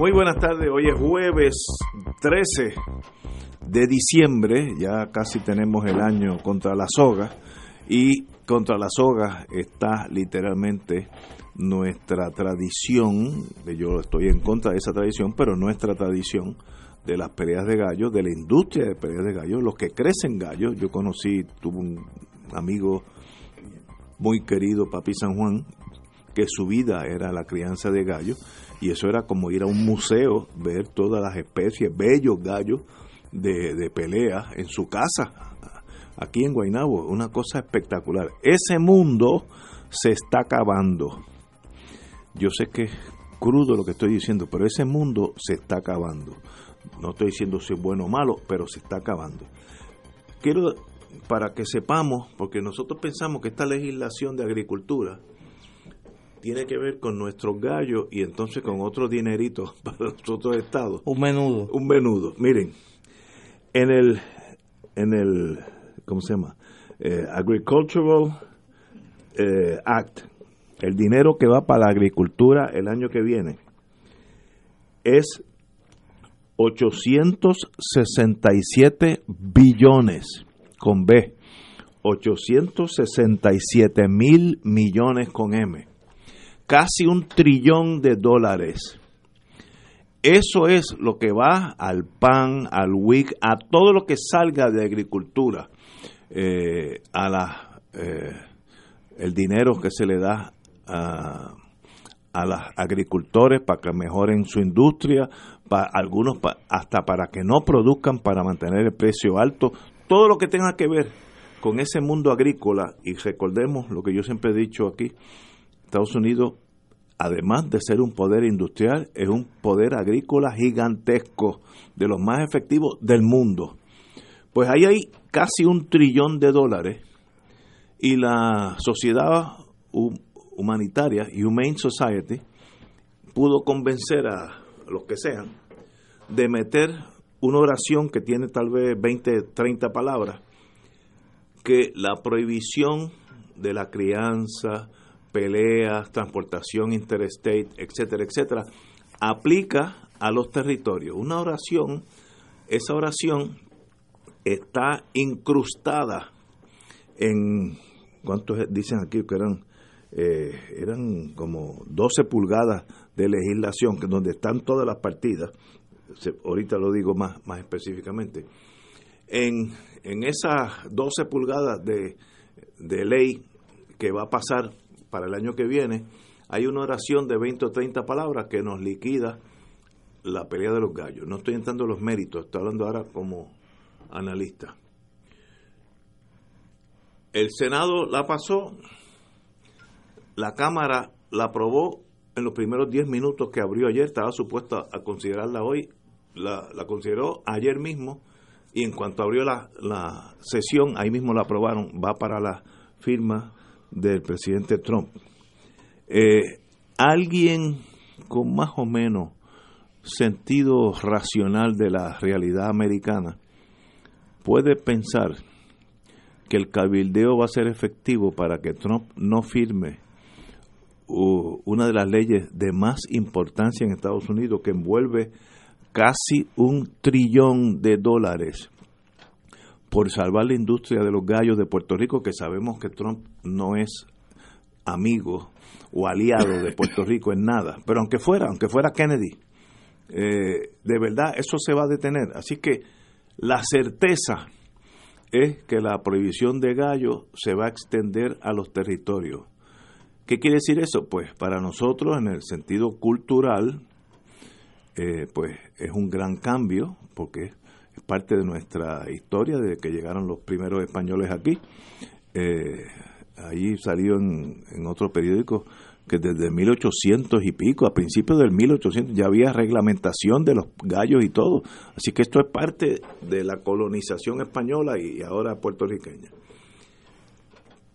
Muy buenas tardes, hoy es jueves 13 de diciembre, ya casi tenemos el año contra la soga. Y contra la soga está literalmente nuestra tradición, yo estoy en contra de esa tradición, pero nuestra tradición de las peleas de gallos, de la industria de peleas de gallos, los que crecen gallos, yo conocí, tuve un amigo muy querido, Papi San Juan, que su vida era la crianza de gallos y eso era como ir a un museo, ver todas las especies, bellos gallos de, de pelea en su casa, aquí en Guaynabo, una cosa espectacular. Ese mundo se está acabando. Yo sé que es crudo lo que estoy diciendo, pero ese mundo se está acabando. No estoy diciendo si es bueno o malo, pero se está acabando. Quiero, para que sepamos, porque nosotros pensamos que esta legislación de agricultura, tiene que ver con nuestros gallos y entonces con otro dinerito para los otros estados. Un menudo. Un menudo. Miren, en el, en el, ¿cómo se llama? Eh, Agricultural eh, Act, el dinero que va para la agricultura el año que viene es 867 billones con B, 867 mil millones con M casi un trillón de dólares. Eso es lo que va al pan, al WIC, a todo lo que salga de agricultura, eh, a la, eh, el dinero que se le da a, a los agricultores para que mejoren su industria, para algunos hasta para que no produzcan para mantener el precio alto, todo lo que tenga que ver con ese mundo agrícola y recordemos lo que yo siempre he dicho aquí, Estados Unidos, además de ser un poder industrial, es un poder agrícola gigantesco, de los más efectivos del mundo. Pues ahí hay casi un trillón de dólares y la sociedad humanitaria, Humane Society, pudo convencer a los que sean de meter una oración que tiene tal vez 20, 30 palabras, que la prohibición de la crianza, peleas, transportación interstate, etcétera, etcétera, aplica a los territorios. Una oración, esa oración está incrustada en, ¿cuántos dicen aquí que eran? Eh, eran como 12 pulgadas de legislación, donde están todas las partidas, ahorita lo digo más, más específicamente, en, en esas 12 pulgadas de, de ley que va a pasar para el año que viene, hay una oración de 20 o 30 palabras que nos liquida la pelea de los gallos. No estoy entrando en los méritos, estoy hablando ahora como analista. El Senado la pasó, la Cámara la aprobó en los primeros 10 minutos que abrió ayer, estaba supuesta a considerarla hoy, la, consideró ayer mismo y en cuanto abrió la, la sesión, ahí mismo la aprobaron, va para la firma del presidente Trump. Eh, alguien con más o menos sentido racional de la realidad americana puede pensar que el cabildeo va a ser efectivo para que Trump no firme una de las leyes de más importancia en Estados Unidos que envuelve casi un trillón de dólares por salvar la industria de los gallos de Puerto Rico, que sabemos que Trump no es amigo o aliado de Puerto Rico en nada, pero aunque fuera, aunque fuera Kennedy, eh, de verdad eso se va a detener. Así que la certeza es que la prohibición de gallos se va a extender a los territorios. ¿Qué quiere decir eso? Pues para nosotros, en el sentido cultural, eh, pues es un gran cambio, porque parte de nuestra historia desde que llegaron los primeros españoles aquí. Eh, ahí salió en, otro periódico que desde 1800 y pico, a principios del 1800, ya había reglamentación de los gallos y todo. Así que esto es parte de la colonización española y ahora puertorriqueña.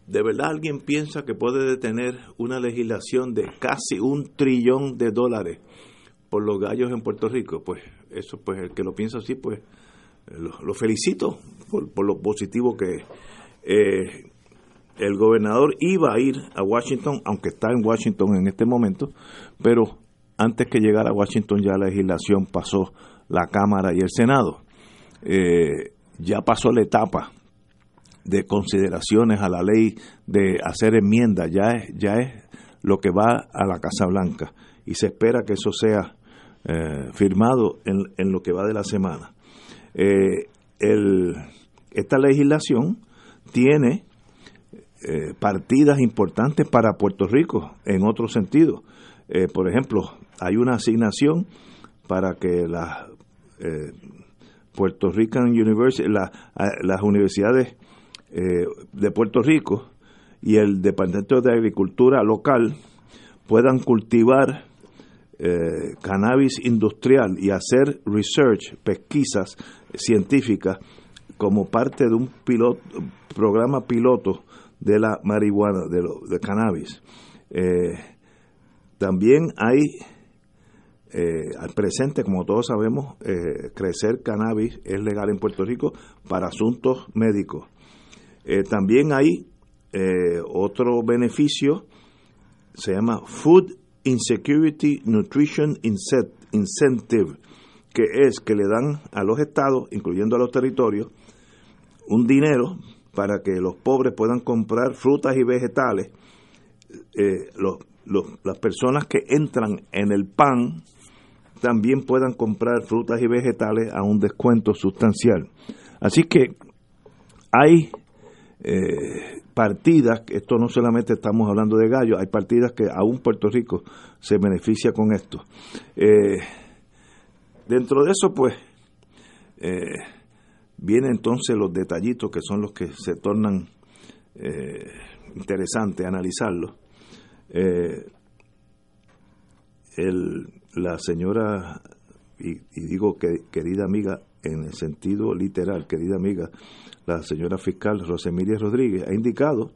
¿De verdad alguien piensa que puede detener una legislación de casi un trillón de dólares por los gallos en Puerto Rico? Pues eso, pues el que lo piensa así, pues lo, felicito por, lo positivo que eh, el gobernador iba a ir a Washington, aunque está en Washington en este momento, pero antes que llegara a Washington ya la legislación pasó la Cámara y el Senado. Eh, ya pasó la etapa de consideraciones a la ley de hacer enmiendas, ya es, ya es lo que va a la Casa Blanca y se espera que eso sea eh, firmado en, en, lo que va de la semana. Eh, el, esta legislación tiene eh, partidas importantes para Puerto Rico en otro sentido. Eh, por ejemplo, hay una asignación para que las eh, Puerto Rican University, las universidades de Puerto Rico y el Departamento de Agricultura local puedan cultivar cannabis industrial y hacer research, pesquisas científicas como parte de un piloto, programa piloto de la marihuana, de, lo, cannabis. Eh, también hay, eh, al presente, como todos sabemos, eh, crecer cannabis es legal en Puerto Rico para asuntos médicos. también hay otro beneficio, se llama Food Insecurity Nutrition Incentive, que es que le dan a los estados, incluyendo a los territorios, un dinero para que los pobres puedan comprar frutas y vegetales, eh, las personas que entran en el pan también puedan comprar frutas y vegetales a un descuento sustancial. Así que hay eh, partidas, esto no solamente estamos hablando de gallos, hay partidas que aún Puerto Rico se beneficia con esto. Eh, dentro de eso, pues, Vienen entonces los detallitos que son los que se tornan eh, interesantes analizarlos. Eh, la señora, y, digo que querida amiga en el sentido literal, querida amiga, la señora fiscal Rosemilia Rodríguez, ha indicado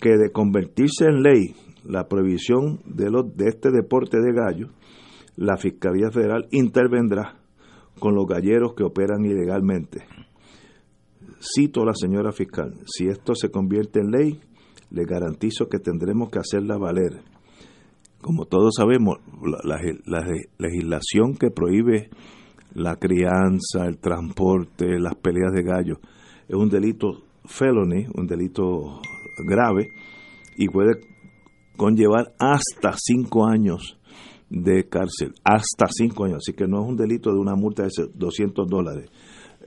que de convertirse en ley la prohibición de, de este deporte de gallo, la Fiscalía Federal intervendrá con los galleros que operan ilegalmente. Cito a la señora fiscal, si esto se convierte en ley, le garantizo que tendremos que hacerla valer. Como todos sabemos, la, legislación que prohíbe la crianza, el transporte, las peleas de gallos, es un delito felony, un delito grave, y puede conllevar hasta cinco años de cárcel, hasta cinco años, así que no es un delito de una multa de 200 dólares.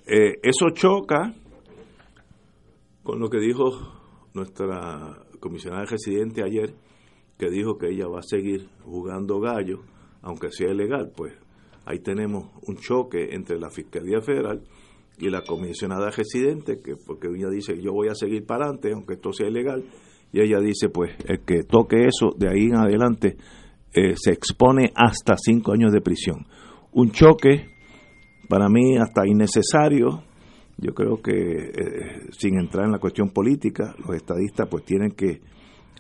Eh, eso choca con lo que dijo nuestra comisionada residente ayer, que dijo que ella va a seguir jugando gallo, aunque sea ilegal, pues ahí tenemos un choque entre la Fiscalía Federal y la comisionada residente, que porque ella dice yo voy a seguir para adelante, aunque esto sea ilegal, y ella dice pues el que toque eso de ahí en adelante eh, se expone hasta cinco años de prisión. Un choque para mí hasta innecesario. Yo creo que eh, sin entrar en la cuestión política, los estadistas pues tienen que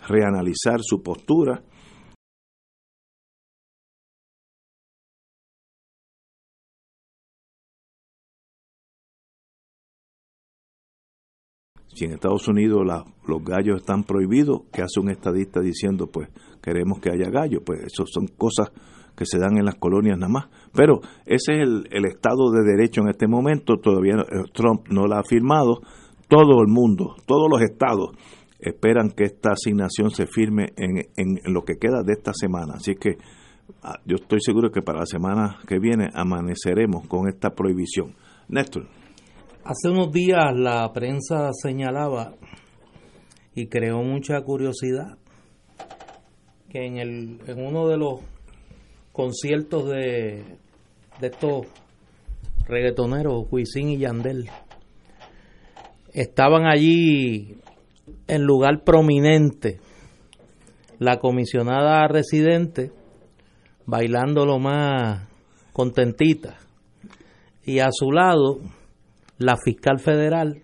reanalizar su postura. Si en Estados Unidos los gallos están prohibidos, ¿qué hace un estadista diciendo pues queremos que haya gallo, pues eso son cosas que se dan en las colonias nada más. Pero ese es el, Estado de Derecho en este momento, todavía eh, Trump no lo ha firmado, todo el mundo, todos los estados esperan que esta asignación se firme en, en, lo que queda de esta semana. Así que ah, yo estoy seguro que para la semana que viene amaneceremos con esta prohibición. Néstor. Hace unos días la prensa señalaba y creó mucha curiosidad que en, el, en uno de los conciertos de, de estos reggaetoneros, Huisin y Yandel. Estaban allí en lugar prominente la comisionada residente bailando lo más contentita y a su lado la fiscal federal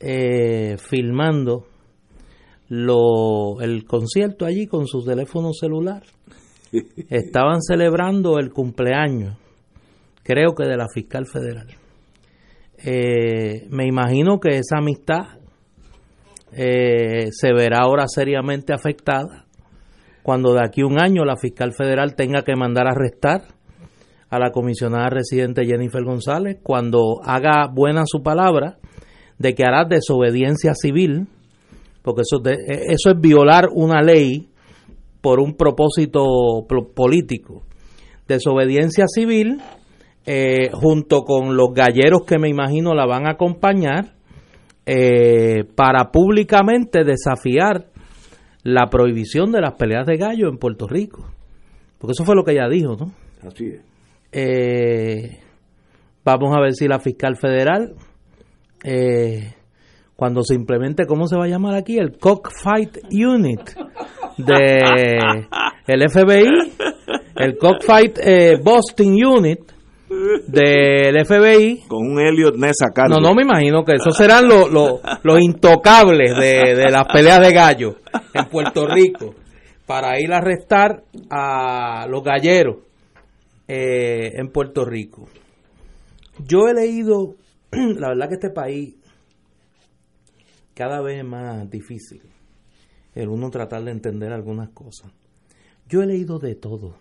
eh, filmando lo, el concierto allí con su teléfono celular. Estaban celebrando el cumpleaños, creo que de la fiscal federal. Eh, me imagino que esa amistad eh, se verá ahora seriamente afectada cuando de aquí a un año la fiscal federal tenga que mandar a arrestar a la comisionada residente Jennifer González, cuando haga buena su palabra de que hará desobediencia civil, porque eso, eso es violar una ley por un propósito político. Desobediencia civil, eh, junto con los galleros que me imagino la van a acompañar, eh, para públicamente desafiar la prohibición de las peleas de gallo en Puerto Rico. Porque eso fue lo que ella dijo, ¿no? Así es. Eh, vamos a ver si la fiscal federal, eh, cuando se implemente, ¿cómo se va a llamar aquí? El Cockfight Unit de el FBI, el Cockfight eh, Boston Unit del FBI. Con un Elliot Ness. No, no me imagino que esos serán los, los, intocables de, de, las peleas de gallo en Puerto Rico para ir a arrestar a los galleros eh, en Puerto Rico. Yo he leído, la verdad que este país cada vez es más difícil el uno tratar de entender algunas cosas. Yo he leído de todo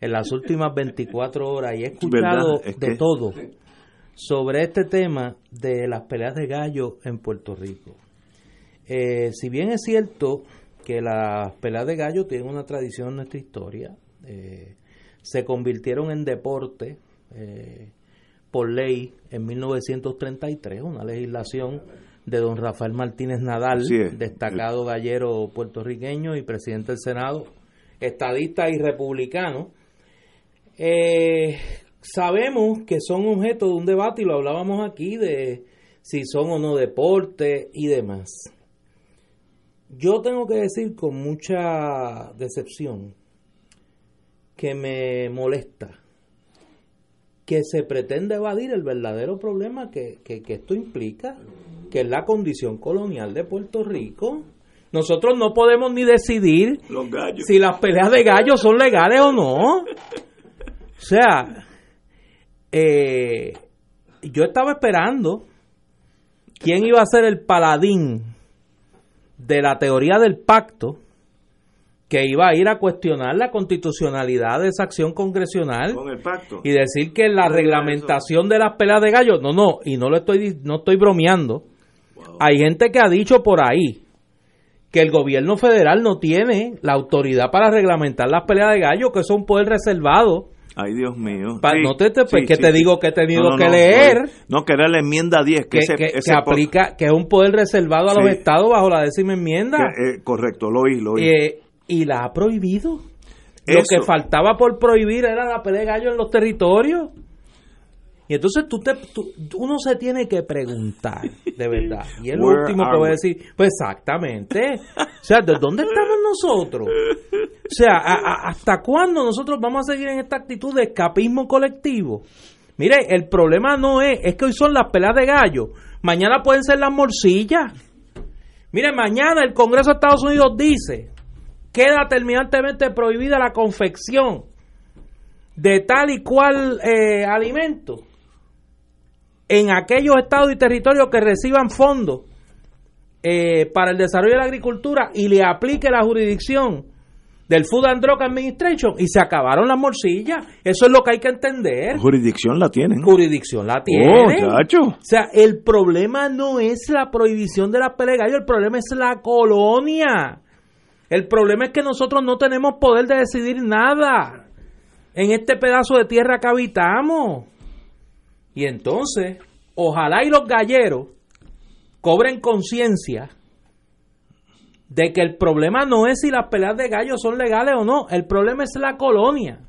en las últimas 24 horas y he escuchado de todo sobre este tema de las peleas de gallo en Puerto Rico. Eh, si bien es cierto que las peleas de gallo tienen una tradición en nuestra historia, eh, se convirtieron en deporte eh, por ley en 1933, una legislación de don Rafael Martínez Nadal, destacado gallero puertorriqueño y presidente del Senado, estadista y republicano, eh, sabemos que son objeto de un debate y lo hablábamos aquí de si son o no deporte y demás. Yo tengo que decir con mucha decepción que me molesta que se pretende evadir el verdadero problema que, que, que, esto implica, que es la condición colonial de Puerto Rico. Nosotros no podemos ni decidir si las peleas de gallos son legales o no. O sea, eh, yo estaba esperando quién iba a ser el paladín de la teoría del pacto que iba a ir a cuestionar la constitucionalidad de esa acción congresional y decir que la reglamentación de las peleas de gallos, no, no, y no lo estoy no estoy bromeando. Hay gente que ha dicho por ahí que el gobierno federal no tiene la autoridad para reglamentar las peleas de gallos, que es un poder reservado Ay, Dios mío. no te, pues, que te digo que he tenido que leer. No, que era la enmienda 10. Que, que, aplica, que es un poder reservado a los estados bajo la décima enmienda. Eh, correcto, lo oí, lo oí. Eh, y la ha prohibido. Lo que faltaba por prohibir era la pelea de gallo en los territorios. Y entonces tú te, uno se tiene que preguntar, de verdad. Y es lo último que voy a decir. Pues exactamente. O sea, ¿de dónde estamos nosotros? O sea, ¿hasta cuándo nosotros vamos a seguir en esta actitud de escapismo colectivo? Mire, el problema no es, es que hoy son las peleas de gallo. Mañana pueden ser las morcillas. Mire, mañana el Congreso de Estados Unidos dice, queda terminantemente prohibida la confección de tal y cual eh, alimento en aquellos estados y territorios que reciban fondos eh, para el desarrollo de la agricultura y le aplique la jurisdicción del Food and Drug Administration y se acabaron las morcillas. Eso es lo que hay que entender. Jurisdicción la tienen. Jurisdicción la tienen. Oh, o sea, el problema no es la prohibición de la pelea el problema es la colonia. El problema es que nosotros no tenemos poder de decidir nada en este pedazo de tierra que habitamos. Y entonces, ojalá y los galleros cobren conciencia de que el problema no es si las peleas de gallos son legales o no, el problema es la colonia.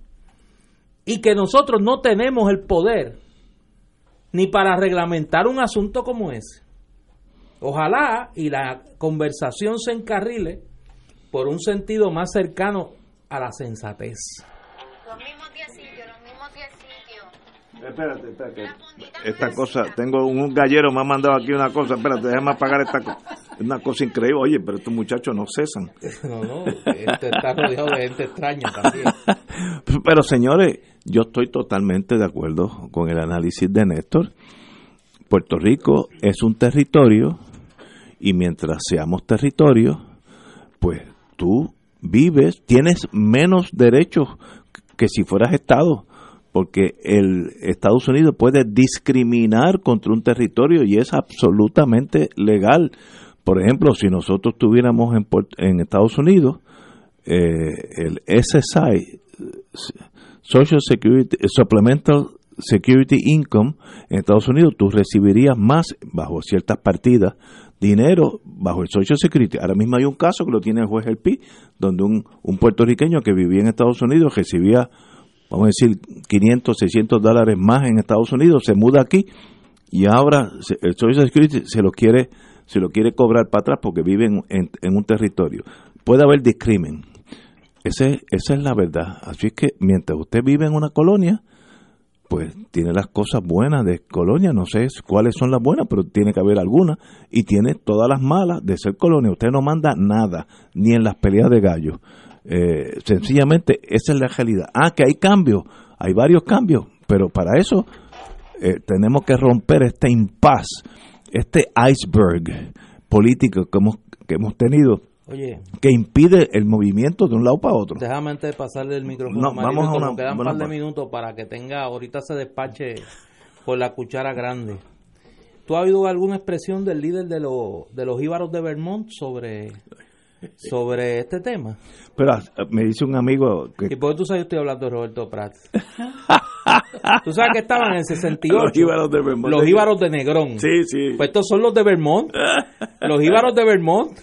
Y que nosotros no tenemos el poder ni para reglamentar un asunto como ese. Ojalá y la conversación se encarrile por un sentido más cercano a la sensatez. Los mismos sitios, los mismos sitios. Espérate, espérate. Esta cosa, tengo un gallero, me ha mandado aquí una cosa. Espérate, déjame apagar esta cosa. Es una cosa increíble. Oye, pero estos muchachos no cesan. No, no, este está rodeado de gente extraña también. Pero señores, yo estoy totalmente de acuerdo con el análisis de Néstor. Puerto Rico es un territorio y mientras seamos territorio, pues tú vives, tienes menos derechos que si fueras Estado, porque el Estados Unidos puede discriminar contra un territorio y es absolutamente legal. Por ejemplo, si nosotros tuviéramos en, en Estados Unidos eh, el SSI, Social Security, Supplemental Security Income, en Estados Unidos tú recibirías más, bajo ciertas partidas, dinero bajo el Social Security. Ahora mismo hay un caso que lo tiene el juez El Pi, donde un, un puertorriqueño que vivía en Estados Unidos recibía, vamos a decir, 500, 600 dólares más en Estados Unidos, se muda aquí y ahora el Social Security se lo quiere se lo quiere cobrar para atrás porque vive en, en, un territorio. Puede haber discrimen. Ese, esa es la verdad. Así es que mientras usted vive en una colonia, pues tiene las cosas buenas de colonia, no sé cuáles son las buenas, pero tiene que haber algunas, y tiene todas las malas de ser colonia. Usted no manda nada, ni en las peleas de gallos. Eh, sencillamente, esa es la realidad. Ah, que hay cambios, hay varios cambios, pero para eso eh, tenemos que romper este impas, este iceberg político que hemos, que hemos tenido Oye, que impide el movimiento de un lado para otro. Déjame antes de pasarle el micrófono a vamos a una, quedan un par de minutos para que tenga, ahorita se despache con la cuchara grande. ¿Tú has oído alguna expresión del líder de, de los íbaros de Vermont sobre, sobre este tema? Pero ah, me dice un amigo que... ¿Y por qué tú sabes que estoy hablando de Roberto Prats? tú sabes que estaban en el 68. Los íbaros de Vermont. Los íbaros de Negrón. Sí, sí. Pues estos son los de Vermont. Los íbaros de Vermont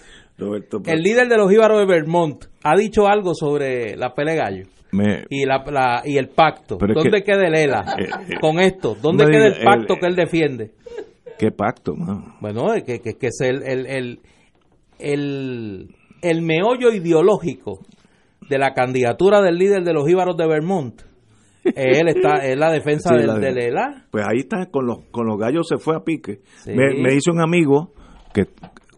el líder de los Íbaros de Vermont ha dicho algo sobre la pelea gallo. y la, y el pacto. ¿Dónde queda el ELA eh, eh, con esto? ¿Dónde queda el pacto que él defiende? ¿Qué pacto? Bueno, que, que, que es el, el, el, el, meollo ideológico de la candidatura del líder de los Íbaros de Vermont. él está es la defensa del, ELA. Pues ahí está, con los, con los gallos se fue a pique. Me, me hizo un amigo que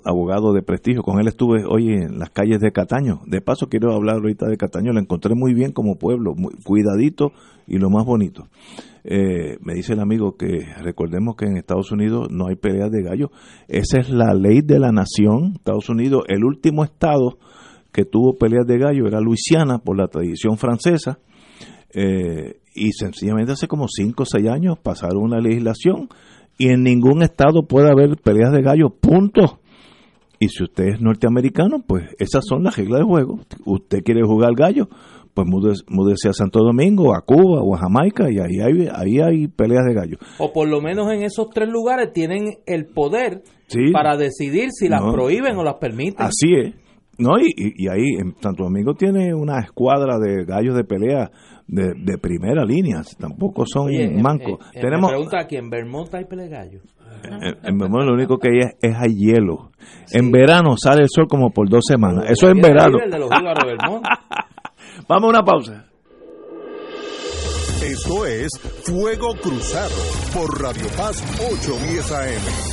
abogado de prestigio. Con él estuve hoy en las calles de Cataño. De paso, quiero hablar ahorita de Cataño. Lo encontré muy bien como pueblo, muy cuidadito y lo más bonito. Eh, me dice el amigo que recordemos que en Estados Unidos no hay peleas de gallo. Esa es la ley de la nación. Estados Unidos, el último estado que tuvo peleas de gallo era Luisiana por la tradición francesa. Eh, y sencillamente hace como 5 o 6 años pasaron una legislación y en ningún estado puede haber peleas de gallo, punto. Y si usted es norteamericano, pues esas son las reglas de juego. Usted quiere jugar gallo, pues múdese, a Santo Domingo, a Cuba o a Jamaica y ahí hay, ahí hay peleas de gallo. O por lo menos en esos tres lugares tienen el poder para decidir si las prohíben o las permiten. Así es. No, y, y, ahí en Santo Domingo tiene una escuadra de gallos de pelea de, de primera línea, tampoco son mancos. Tenemos, me pregunta aquí, ¿en Vermont hay pelea de gallos? En, Vermont lo único que hay es, es hay hielo. En verano sale el sol como por dos semanas. Eso es en verano. Vamos a una pausa. Esto es Fuego Cruzado por Radio Paz 810 AM.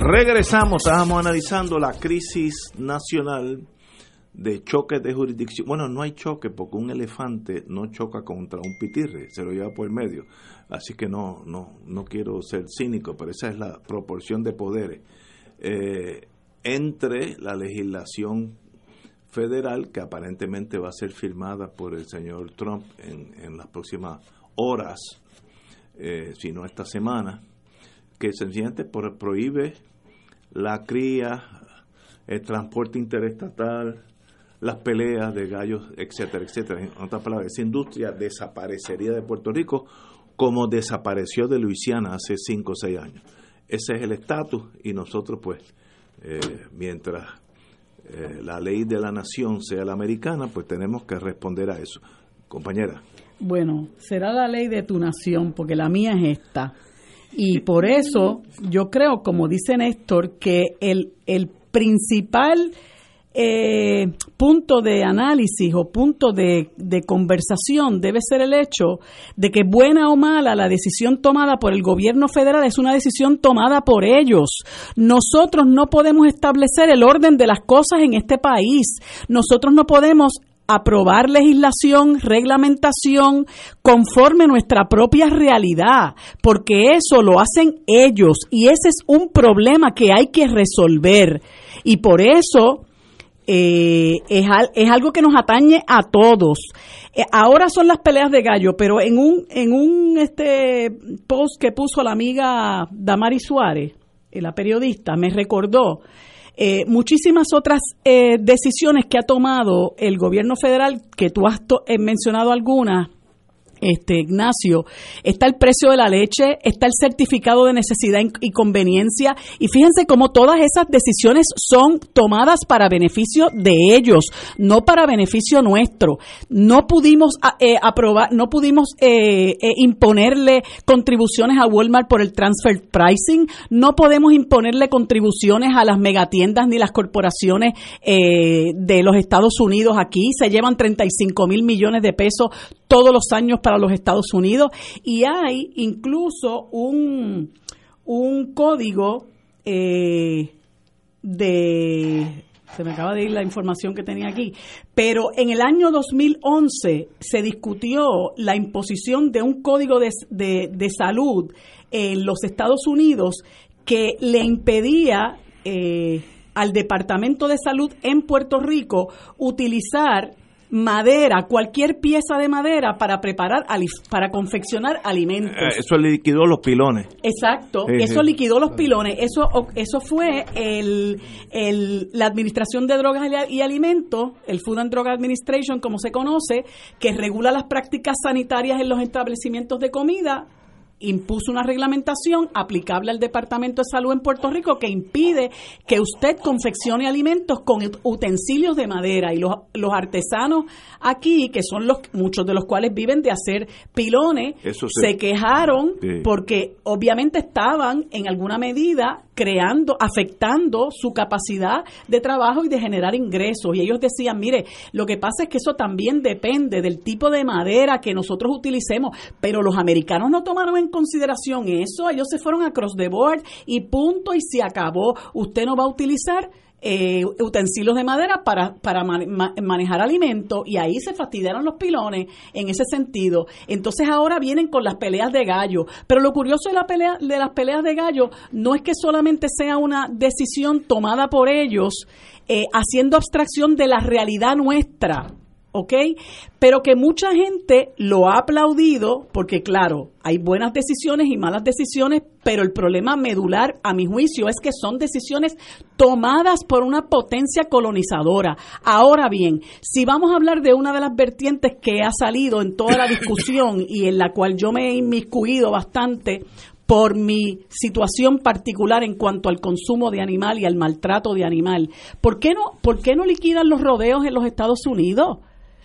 Regresamos, estábamos analizando la crisis nacional de choques de jurisdicción. Bueno, no hay choque porque un elefante no choca contra un pitirre, se lo lleva por el medio. Así que no, no, no quiero ser cínico, pero esa es la proporción de poderes eh, entre la legislación federal que aparentemente va a ser firmada por el señor Trump en, las próximas horas, eh, si no esta semana, que sencillamente prohíbe la cría, el transporte interestatal, las peleas de gallos, etcétera, etcétera. En otras palabras, esa industria desaparecería de Puerto Rico como desapareció de Luisiana hace 5 o 6 años. Ese es el estatus y nosotros pues, eh, mientras eh, la ley de la nación sea la americana, pues tenemos que responder a eso. Compañera. Bueno, será la ley de tu nación, porque la mía es esta. Y por eso yo creo, como dice Néstor, que el, el principal eh, punto de análisis o punto de, de, conversación debe ser el hecho de que buena o mala la decisión tomada por el gobierno federal es una decisión tomada por ellos. Nosotros no podemos establecer el orden de las cosas en este país. Nosotros no podemos aprobar legislación, reglamentación conforme nuestra propia realidad, porque eso lo hacen ellos y ese es un problema que hay que resolver. Y por eso eh, es, es, algo que nos atañe a todos. Eh, ahora son las peleas de gallo, pero en un, en un este post que puso la amiga Damari Suárez, eh, la periodista, me recordó eh, muchísimas otras eh, decisiones que ha tomado el gobierno federal, que tú has eh, mencionado algunas, este Ignacio, está el precio de la leche, está el certificado de necesidad y conveniencia, y fíjense cómo todas esas decisiones son tomadas para beneficio de ellos, no para beneficio nuestro. No pudimos eh, aprobar, no pudimos eh, eh, imponerle contribuciones a Walmart por el transfer pricing, no podemos imponerle contribuciones a las megatiendas ni las corporaciones de los Estados Unidos aquí, se llevan 35 mil millones de pesos todos los años para los Estados Unidos y hay incluso un, un código eh, de se me acaba de ir la información que tenía aquí, pero en el año 2011 se discutió la imposición de un código de, de, salud en los Estados Unidos que le impedía eh, al Departamento de Salud en Puerto Rico utilizar madera, cualquier pieza de madera para preparar, para confeccionar alimentos. Eh, eso liquidó los pilones. Exacto, eso liquidó los pilones. Eso, eso fue el, el, la Administración de Drogas y Alimentos, el Food and Drug Administration, como se conoce, que regula las prácticas sanitarias en los establecimientos de comida impuso una reglamentación aplicable al Departamento de Salud en Puerto Rico que impide que usted confeccione alimentos con utensilios de madera. Y los, los artesanos aquí, que son los muchos de los cuales viven de hacer pilones, se quejaron porque obviamente estaban en alguna medida creando, afectando su capacidad de trabajo y de generar ingresos. Y ellos decían, mire, lo que pasa es que eso también depende del tipo de madera que nosotros utilicemos, pero los americanos no tomaron en consideración eso, ellos se fueron a cross the board y punto y se acabó. Usted no va a utilizar eh, utensilios de madera para, para manejar alimentos y ahí se fastidiaron los pilones en ese sentido. Entonces ahora vienen con las peleas de gallo. Pero lo curioso de, la pelea, de las peleas de gallo no es que solamente sea una decisión tomada por ellos eh, haciendo abstracción de la realidad nuestra ¿ok? Pero que mucha gente lo ha aplaudido porque, claro, hay buenas decisiones y malas decisiones, pero el problema medular, a mi juicio, es que son decisiones tomadas por una potencia colonizadora. Ahora bien, si vamos a hablar de una de las vertientes que ha salido en toda la discusión y en la cual yo me he inmiscuido bastante por mi situación particular en cuanto al consumo de animal y al maltrato de animal. ¿Por qué no, por qué no liquidan los rodeos en los Estados Unidos?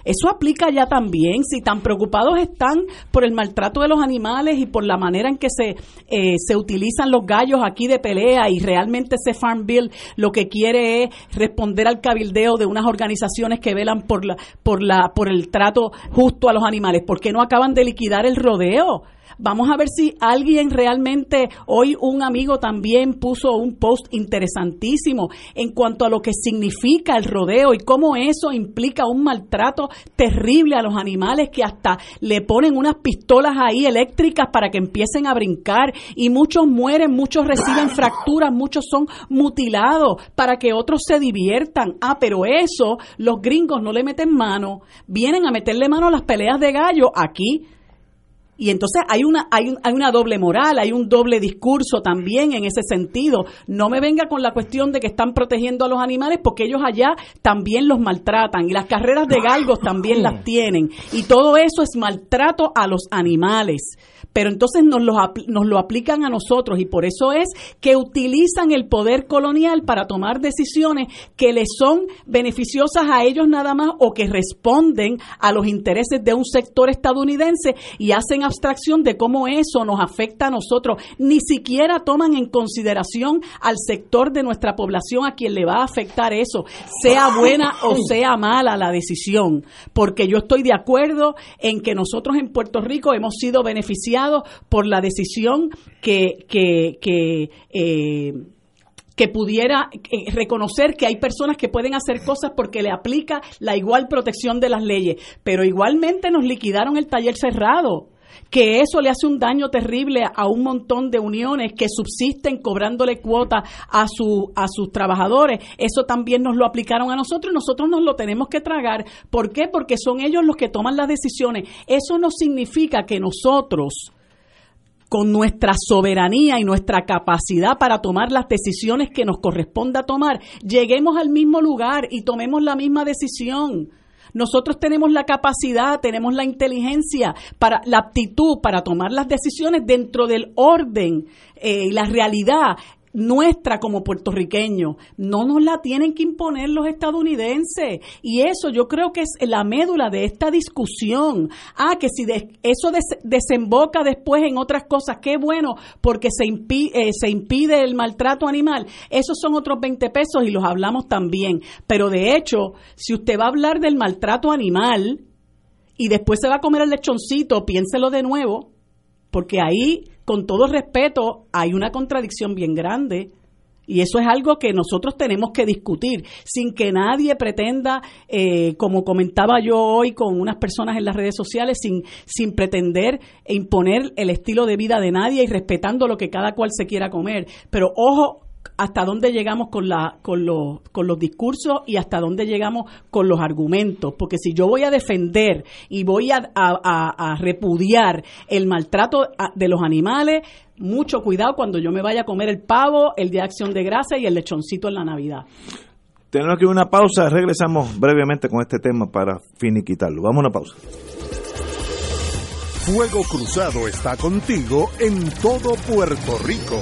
Eso aplica ya también. Si tan preocupados están por el maltrato de los animales y por la manera en que se, eh, se utilizan los gallos aquí de pelea y realmente ese Farm Bill lo que quiere es responder al cabildeo de unas organizaciones que velan por, la, por, la, por el trato justo a los animales, ¿por qué no acaban de liquidar el rodeo? Vamos a ver si alguien realmente, hoy un amigo también puso un post interesantísimo en cuanto a lo que significa el rodeo y cómo eso implica un maltrato terrible a los animales que hasta le ponen unas pistolas ahí eléctricas para que empiecen a brincar y muchos mueren, muchos reciben fracturas, muchos son mutilados para que otros se diviertan. Ah, pero eso los gringos no le meten mano, vienen a meterle mano a las peleas de gallo aquí y entonces hay una, hay, hay, una doble moral, hay un doble discurso también en ese sentido. No me venga con la cuestión de que están protegiendo a los animales porque ellos allá también los maltratan y las carreras de galgos también las tienen. Y todo eso es maltrato a los animales pero entonces nos lo, nos lo aplican a nosotros y por eso es que utilizan el poder colonial para tomar decisiones que les son beneficiosas a ellos nada más o que responden a los intereses de un sector estadounidense y hacen abstracción de cómo eso nos afecta a nosotros. Ni siquiera toman en consideración al sector de nuestra población a quien le va a afectar eso, sea buena o sea mala la decisión, porque yo estoy de acuerdo en que nosotros en Puerto Rico hemos sido beneficiados por la decisión que, que, que eh, que pudiera eh, reconocer que hay personas que pueden hacer cosas porque le aplica la igual protección de las leyes, pero igualmente nos liquidaron el taller cerrado que eso le hace un daño terrible a un montón de uniones que subsisten cobrándole cuota a, su, a sus trabajadores. Eso también nos lo aplicaron a nosotros y nosotros nos lo tenemos que tragar. ¿Por qué? Porque son ellos los que toman las decisiones. Eso no significa que nosotros con nuestra soberanía y nuestra capacidad para tomar las decisiones que nos corresponda tomar, lleguemos al mismo lugar y tomemos la misma decisión. Nosotros tenemos la capacidad, tenemos la inteligencia, para la aptitud para tomar las decisiones dentro del orden y eh, la realidad nuestra como puertorriqueños. No nos la tienen que imponer los estadounidenses. Y eso yo creo que es la médula de esta discusión. Ah, que si eso desemboca después en otras cosas, qué bueno, porque se eh, se impide el maltrato animal. Esos son otros 20 pesos y los hablamos también. Pero de hecho, si usted va a hablar del maltrato animal y después se va a comer el lechoncito, piénselo de nuevo, porque ahí con todo respeto, hay una contradicción bien grande Y eso es algo que nosotros tenemos que discutir, sin que nadie pretenda, eh, como comentaba yo hoy con unas personas en las redes sociales, sin, sin pretender imponer el estilo de vida de nadie y respetando lo que cada cual se quiera comer. Pero ojo hasta dónde llegamos con, la, con, los, con los discursos y hasta dónde llegamos con los argumentos. Porque si yo voy a defender y voy a, a, repudiar el maltrato de los animales, mucho cuidado cuando yo me vaya a comer el pavo, el día de acción de grasa y el lechoncito en la Navidad. Tenemos aquí una pausa, regresamos brevemente con este tema para finiquitarlo. Vamos a una pausa. Fuego Cruzado está contigo en todo Puerto Rico.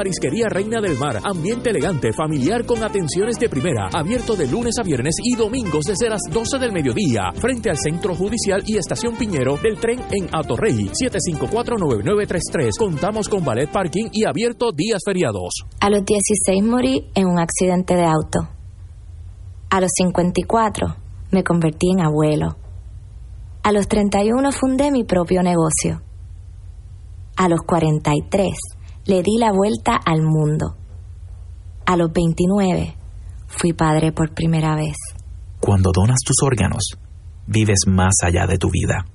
Reina del Mar. Ambiente elegante, familiar con atenciones de primera. Abierto de lunes a viernes y domingos desde las 12 del mediodía. Frente al Centro Judicial y Estación Piñero del tren en Atorrey. 754-9933. Contamos con ballet parking y abierto días feriados. A los 16 morí en un accidente de auto. A los 54 me convertí en abuelo. A los 31 fundé mi propio negocio. A los 43 le di la vuelta al mundo. A los 29 fui padre por primera vez. Cuando donas tus órganos, vives más allá de tu vida.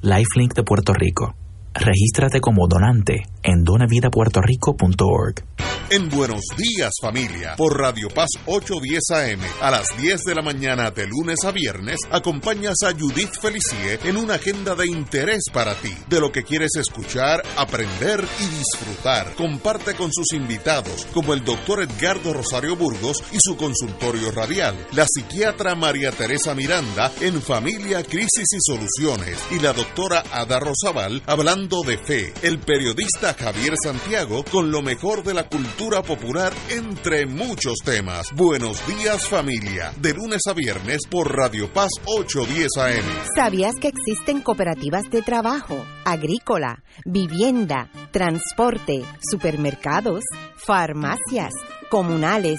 Lifelink de Puerto Rico. Regístrate como donante en donavidapuertorico.org. En Buenos Días Familia, por Radio Paz 810 AM, a las 10 de la mañana de lunes a viernes, acompañas a Judith Felicie en una agenda de interés para ti, de lo que quieres escuchar, aprender y disfrutar. Comparte con sus invitados, como el doctor Edgardo Rosario Burgos y su consultorio radial, la psiquiatra María Teresa Miranda en Familia, Crisis y Soluciones, y la doctora Ada Rosabal hablando de fe, el periodista Javier Santiago con lo mejor de la cultura popular, entre muchos temas. Buenos días familia, de lunes a viernes por Radio Paz 810 AM. ¿Sabías que existen cooperativas de trabajo, agrícola, vivienda, transporte, supermercados, farmacias, comunales,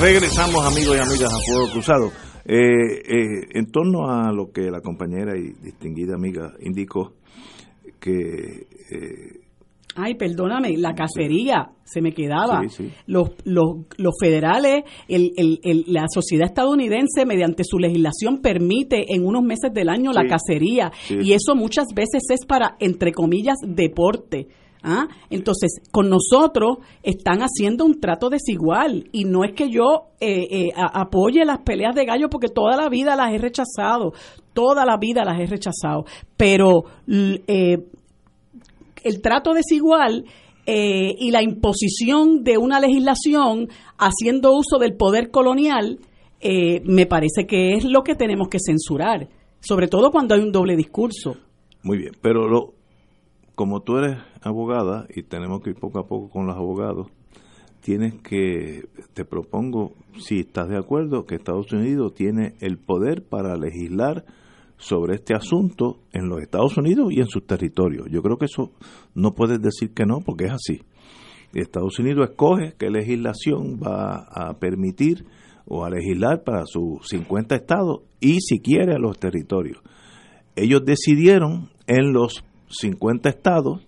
Regresamos amigos y amigas a Fuego Cruzado. Eh, eh, en torno a lo que la compañera y distinguida amiga indicó, que... Eh, Ay, perdóname, la cacería se me quedaba. Los, los, los federales, el, el, la sociedad estadounidense, mediante su legislación, permite en unos meses del año la cacería. Y eso muchas veces es para, entre comillas, deporte. ¿Ah? Entonces, con nosotros están haciendo un trato desigual y no es que yo eh, eh, apoye las peleas de gallo porque toda la vida las he rechazado, toda la vida las he rechazado, pero eh, el trato desigual y la imposición de una legislación haciendo uso del poder colonial me parece que es lo que tenemos que censurar, sobre todo cuando hay un doble discurso. Muy bien, pero lo, como tú eres abogada y tenemos que ir poco a poco con los abogados, tienes que, te propongo, si estás de acuerdo, que Estados Unidos tiene el poder para legislar sobre este asunto en los Estados Unidos y en sus territorios. Yo creo que eso no puedes decir que no, porque es así. Estados Unidos escoge qué legislación va a permitir o a legislar para sus 50 estados y si quiere a los territorios. Ellos decidieron en los 50 estados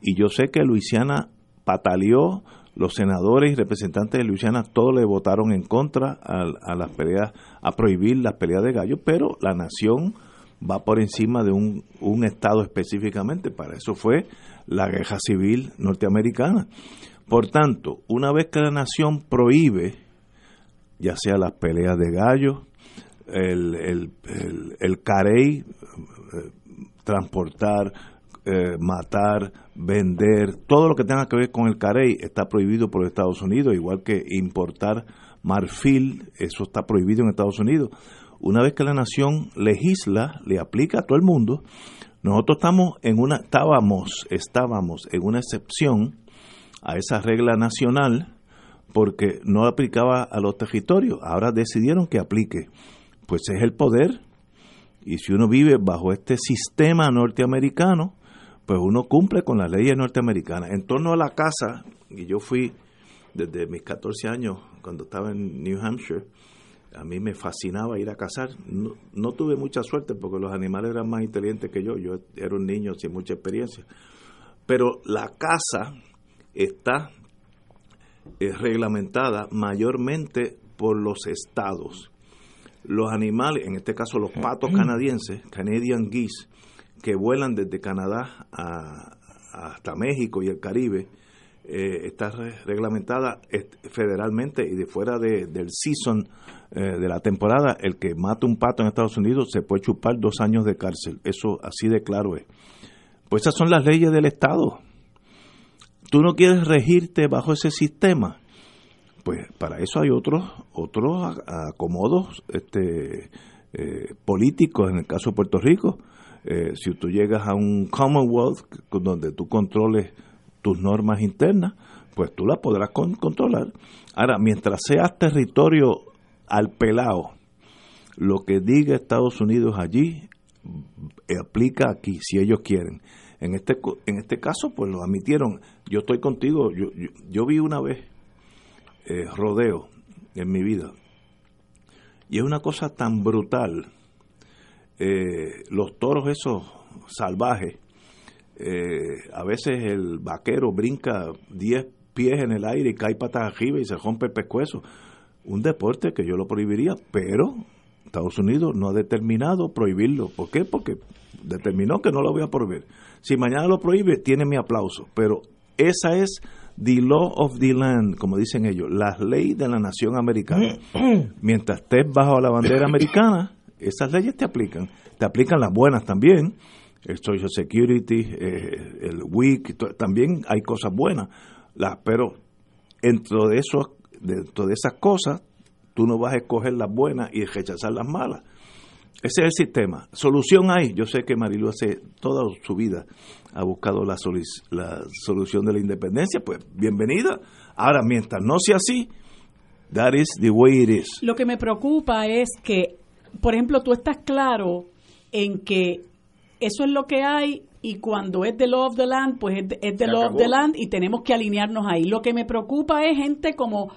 y yo sé que Luisiana pataleó, los senadores y representantes de Luisiana todos le votaron en contra a, las peleas, a prohibir las peleas de gallos, pero la nación va por encima de un, un estado específicamente, para eso fue la guerra civil norteamericana. Por tanto, una vez que la nación prohíbe, ya sea las peleas de gallos, el, el, el, carey, eh, transportar, eh, matar, vender, todo lo que tenga que ver con el carey está prohibido por Estados Unidos, igual que importar marfil, eso está prohibido en Estados Unidos. Una vez que la nación legisla, le aplica a todo el mundo, nosotros estamos en una, estábamos, estábamos en una excepción a esa regla nacional porque no aplicaba a los territorios. Ahora decidieron que aplique. Pues es el poder. Y si uno vive bajo este sistema norteamericano, pues uno cumple con las leyes norteamericanas. En torno a la casa, y yo fui desde mis 14 años, cuando estaba en New Hampshire, a mí me fascinaba ir a cazar. No, tuve mucha suerte porque los animales eran más inteligentes que yo. Yo era un niño sin mucha experiencia. Pero la caza está reglamentada mayormente por los estados. Los animales, en este caso los patos canadienses, Canadian geese, que vuelan desde Canadá hasta México y el Caribe, eh, está reglamentada federalmente y de fuera del season eh, de la temporada, el que mata un pato en Estados Unidos se puede chupar dos años de cárcel. Eso así de claro es. Pues esas son las leyes del Estado. Tú no quieres regirte bajo ese sistema. Pues para eso hay otros otros acomodos este, eh, políticos, en el caso de Puerto Rico. Si tú llegas a un Commonwealth donde tú controles tus normas internas, pues tú las podrás controlar. Ahora, mientras seas territorio al pelado, lo que diga Estados Unidos allí eh, aplica aquí, si ellos quieren. En este, en este caso, pues lo admitieron. Yo estoy contigo, yo, yo, vi una vez eh, rodeo en mi vida. Y es una cosa tan brutal. Eh, los toros esos salvajes eh, a veces el vaquero brinca 10 pies en el aire y cae patas arriba y se rompe el pescuezo. Un deporte que yo lo prohibiría, pero Estados Unidos no ha determinado prohibirlo. ¿Por qué? Porque determinó que no lo voy a prohibir. Si mañana lo prohíbe, tiene mi aplauso. Pero esa es the law of the land, como dicen ellos, la ley de la nación americana. Mientras estés bajo la bandera americana, esas leyes te aplican. Te aplican las buenas también, el Social Security, eh, el WIC, también hay cosas buenas, las, pero dentro de, eso, dentro de esas cosas, tú no vas a escoger las buenas y rechazar las malas. Ese es el sistema. Solución hay. Yo sé que Marilu hace toda su vida ha buscado la, la solución de la independencia. Pues bienvenida. Ahora, mientras no sea así, that is the way it is. Lo que me preocupa es que, por ejemplo, tú estás claro en que eso es lo que hay y cuando es the law of the land, pues es, the law of the land y tenemos que alinearnos ahí. Lo que me preocupa es gente como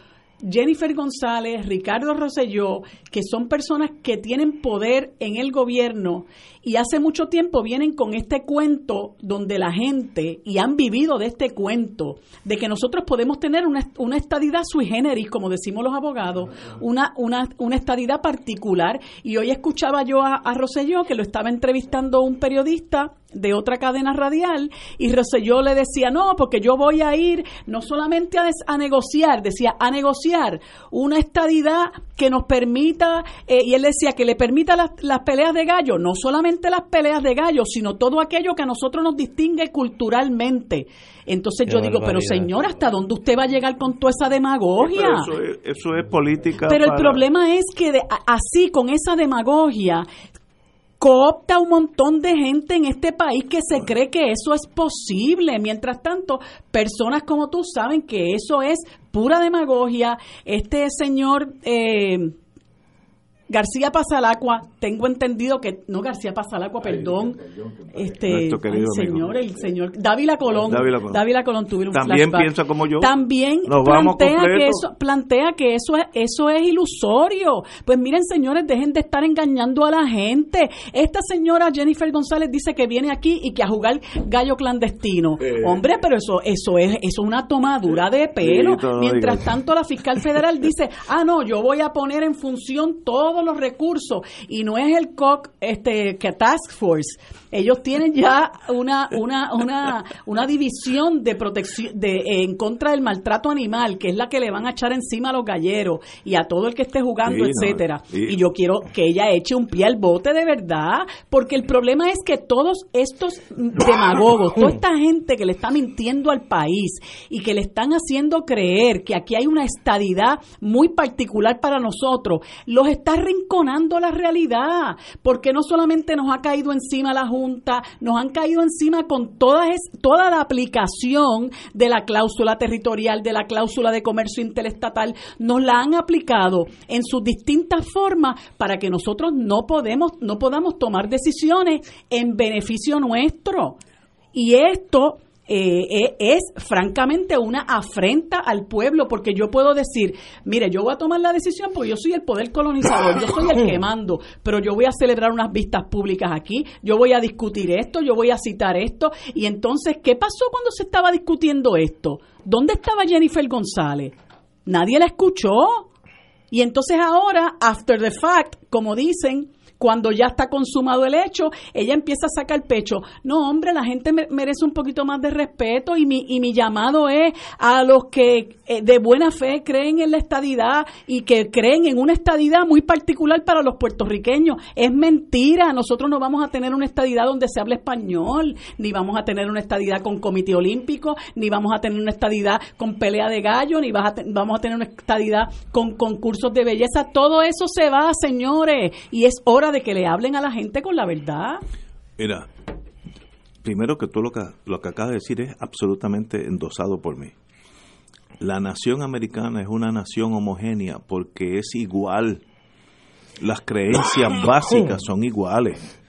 Jennifer González, Ricardo Rosselló, que son personas que tienen poder en el gobierno y hace mucho tiempo vienen con este cuento donde la gente, y han vivido de este cuento, de que nosotros podemos tener una, una estadidad sui generis, como decimos los abogados, una, una, una estadidad particular. Y hoy escuchaba yo a, a Rosselló, que lo estaba entrevistando un periodista de otra cadena radial y Rosselló le decía, no, porque yo voy a ir no solamente a, a negociar, decía, a negociar una estadidad que nos permita, eh, y él decía que le permita las, las peleas de gallo, no solamente las peleas de gallo, sino todo aquello que a nosotros nos distingue culturalmente. Entonces yo digo, pero señor, ¿hasta dónde usted va a llegar con toda esa demagogia? eso, es, política. Pero el problema es que así, con esa demagogia, coopta un montón de gente en este país que se cree que eso es posible. Mientras tanto, personas como tú saben que eso es pura demagogia. Este señor... Eh, García Pasalacua, tengo entendido que no García Pasalacua, perdón, este el señor, el señor Dávila Colón, Dávila Colón, tuvieron también piensa como yo, también plantea que eso plantea que eso es eso es ilusorio. Pues miren señores, dejen de estar engañando a la gente. Esta señora Jennifer González dice que viene aquí y que a jugar gallo clandestino. Eh. Hombre, pero eso eso es eso es una tomadura de pelo. Mientras tanto la fiscal federal dice, "Ah, no, yo voy a poner en función todo todos los recursos y no es el COC este que Task Force. Ellos tienen ya una una una una división de protección de en contra del maltrato animal, que es la que le van a echar encima a los galleros y a todo el que esté jugando, etcétera. y yo quiero que ella eche un pie al bote de verdad, porque el problema es que todos estos demagogos, toda esta gente que le está mintiendo al país y que le están haciendo creer que aquí hay una estadidad muy particular para nosotros, los está rinconando la realidad, porque no solamente nos ha caído encima la Junta, nos han caído encima con toda, toda la aplicación de la cláusula territorial, de la cláusula de comercio interestatal, nos la han aplicado en sus distintas formas para que nosotros no podemos, no podamos tomar decisiones en beneficio nuestro. Y esto eh, eh, es francamente una afrenta al pueblo, porque yo puedo decir, mire, yo voy a tomar la decisión porque yo soy el poder colonizador, yo soy el que mando, pero yo voy a celebrar unas vistas públicas aquí, yo voy a discutir esto, yo voy a citar esto, y entonces, ¿qué pasó cuando se estaba discutiendo esto? ¿Dónde estaba Jennifer González? Nadie la escuchó. Y entonces ahora, after the fact, como dicen, cuando ya está consumado el hecho, ella empieza a sacar pecho. No, hombre, la gente merece un poquito más de respeto y mi, y mi llamado es a los que eh, de buena fe creen en la estadidad y que creen en una estadidad muy particular para los puertorriqueños. Es mentira, nosotros no vamos a tener una estadidad donde se hable español, ni vamos a tener una estadidad con comité olímpico, ni vamos a tener una estadidad con pelea de gallo, ni vamos a tener una estadidad con concursos de belleza. Todo eso se va, señores, y es hora de que le hablen a la gente con la verdad. Mira, primero que tú lo que, lo que acabas de decir es absolutamente endosado por mí. La nación americana es una nación homogénea porque es igual. Las creencias básicas son iguales.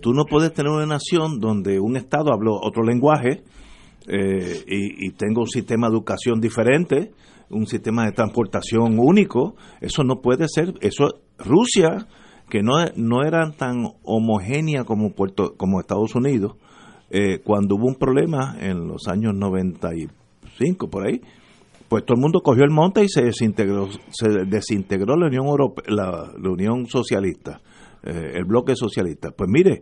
Tú no puedes tener una nación donde un Estado habla otro lenguaje eh, y, y tenga un sistema de educación diferente, un sistema de transportación único. Eso no puede ser. Eso Rusia que no, no eran tan homogéneas como, Puerto, como Estados Unidos, eh, cuando hubo un problema en los años 95, por ahí, pues todo el mundo cogió el monte y se desintegró, se desintegró la Unión Europea, la, Unión Socialista, eh, el bloque socialista. Pues mire,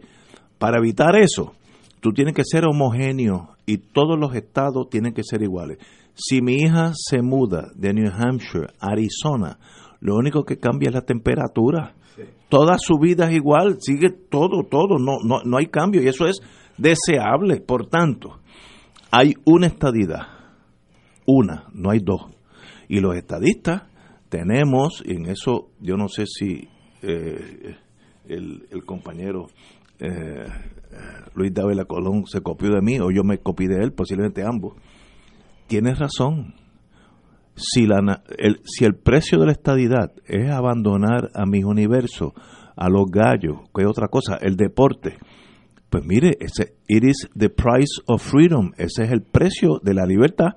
para evitar eso, tú tienes que ser homogéneo y todos los estados tienen que ser iguales. Si mi hija se muda de New Hampshire a Arizona, lo único que cambia es la temperatura toda su vida es igual, sigue todo, todo, no, no, no hay cambio y eso es deseable. Por tanto, hay una estadidad, una, no hay dos. Y los estadistas tenemos, y en eso yo no sé si eh, el, compañero eh, Luis Dávila Colón se copió de mí o yo me copié de él, posiblemente ambos. Tienes razón, si, la, el, si el precio de la estadidad es abandonar a mis universos, a los gallos, que otra cosa, el deporte, pues mire, ese, it is the price of freedom, ese es el precio de la libertad,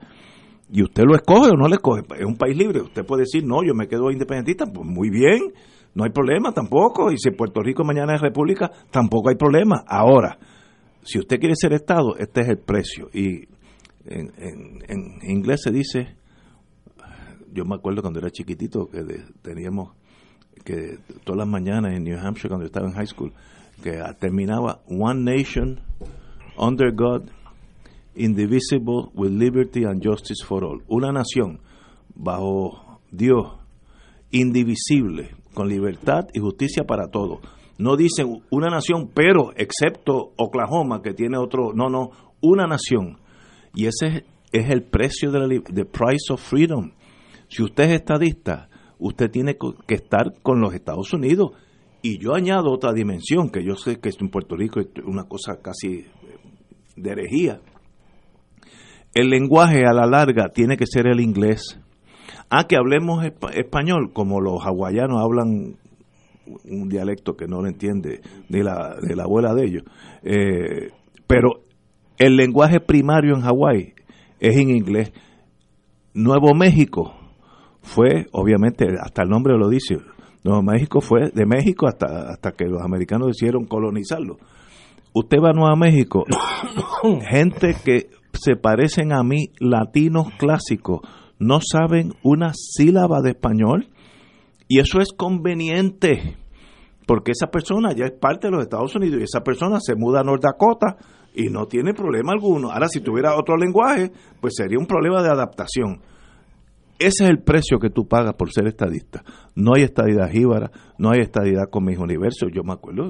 y usted lo escoge o no le escoge, es un país libre, usted puede decir, no, yo me quedo independentista, pues muy bien, no hay problema tampoco, y si Puerto Rico mañana es república, tampoco hay problema. Ahora, si usted quiere ser Estado, este es el precio, y en, en inglés se dice yo me acuerdo cuando era chiquitito que teníamos que todas las mañanas en New Hampshire cuando estaba en high school que terminaba One Nation under God indivisible with liberty and justice for all una nación bajo Dios indivisible con libertad y justicia para todos no dicen una nación pero excepto Oklahoma que tiene otro no no una nación y ese es el precio de la the price of freedom si usted es estadista, usted tiene que estar con los Estados Unidos. Y yo añado otra dimensión, que yo sé que en Puerto Rico es una cosa casi eh, de herejía. El lenguaje a la larga tiene que ser el inglés. Ah, que hablemos español, como los hawaianos hablan un dialecto que no lo entiende ni la, de la abuela de ellos. Eh, pero el lenguaje primario en Hawái es en inglés. Nuevo México fue, obviamente, hasta el nombre lo dice, Nuevo México fue de México hasta, hasta que los americanos decidieron colonizarlo. Usted va a Nuevo México, gente que se parecen a mí, latinos clásicos, no saben una sílaba de español Y eso es conveniente, porque esa persona ya es parte de los Estados Unidos y esa persona se muda a North Dakota y no tiene problema alguno. Ahora, si tuviera otro lenguaje, pues sería un problema de adaptación. Ese es el precio que tú pagas por ser estadista. No hay estadidad jíbara, no hay estadidad con mis universos. Yo me acuerdo,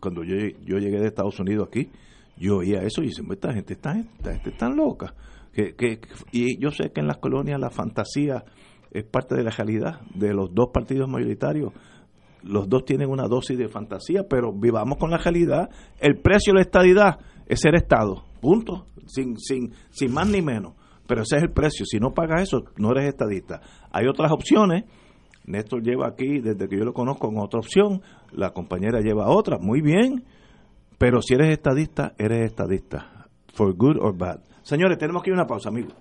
cuando yo, llegué de Estados Unidos aquí, yo oía eso y dije, esta gente está, esta gente está loca. Que, que, y yo sé que en las colonias la fantasía es parte de la realidad de los dos partidos mayoritarios. Los dos tienen una dosis de fantasía, pero vivamos con la realidad. El precio de la estadidad es ser Estado, punto, sin, sin, sin más ni menos. Pero ese es el precio. Si no pagas eso, no eres estadista. Hay otras opciones. Néstor lleva aquí, desde que yo lo conozco, con otra opción. La compañera lleva otra. Muy bien. Pero si eres estadista, eres estadista. For good or bad. Señores, tenemos que ir a una pausa, amigos.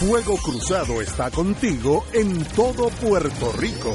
Fuego Cruzado está contigo en todo Puerto Rico.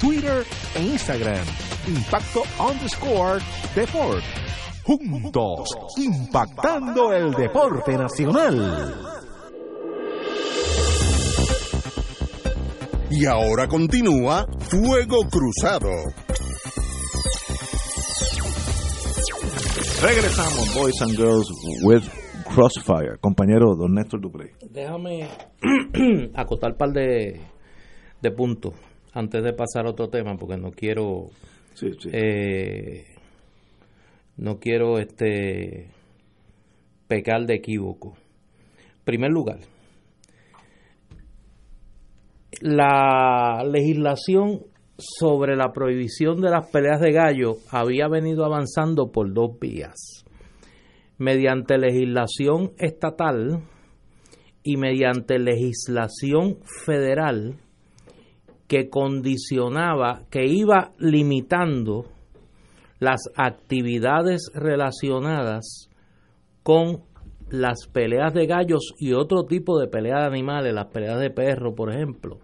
Twitter e Instagram. Impacto underscore Deport. Juntos, impactando el deporte nacional. Y ahora continúa Fuego Cruzado. Regresamos, Boys and Girls with Crossfire. Compañero Don Néstor Duprey. Déjame acotar un par de, de puntos antes de pasar a otro tema, porque no quiero eh, no quiero este pecar de equívoco. En primer lugar, la legislación sobre la prohibición de las peleas de gallo había venido avanzando por dos vías. Mediante legislación estatal y mediante legislación federal que condicionaba, que iba limitando las actividades relacionadas con las peleas de gallos y otro tipo de peleas de animales, las peleas de perros, por ejemplo,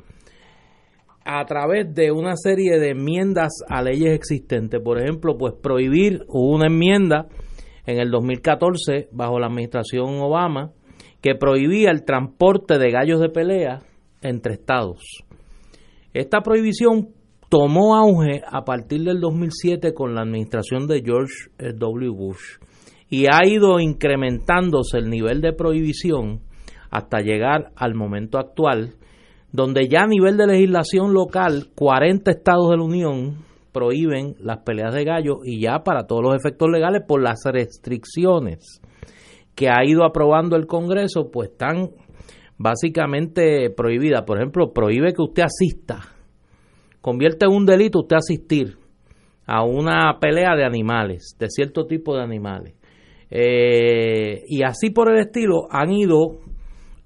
a través de una serie de enmiendas a leyes existentes. Por ejemplo, pues prohibir, hubo una enmienda en el 2014 bajo la administración Obama que prohibía el transporte de gallos de pelea entre estados. Esta prohibición tomó auge a partir del 2007 con la administración de George eh, W. Bush y ha ido incrementándose el nivel de prohibición hasta llegar al momento actual, donde ya a nivel de legislación local 40 estados de la Unión prohíben las peleas de gallo y ya para todos los efectos legales por las restricciones que ha ido aprobando el Congreso, pues están básicamente prohibidas. Por ejemplo, prohíbe que usted asista, convierte en un delito usted asistir a una pelea de animales, de cierto tipo de animales. Eh, y así por el estilo han ido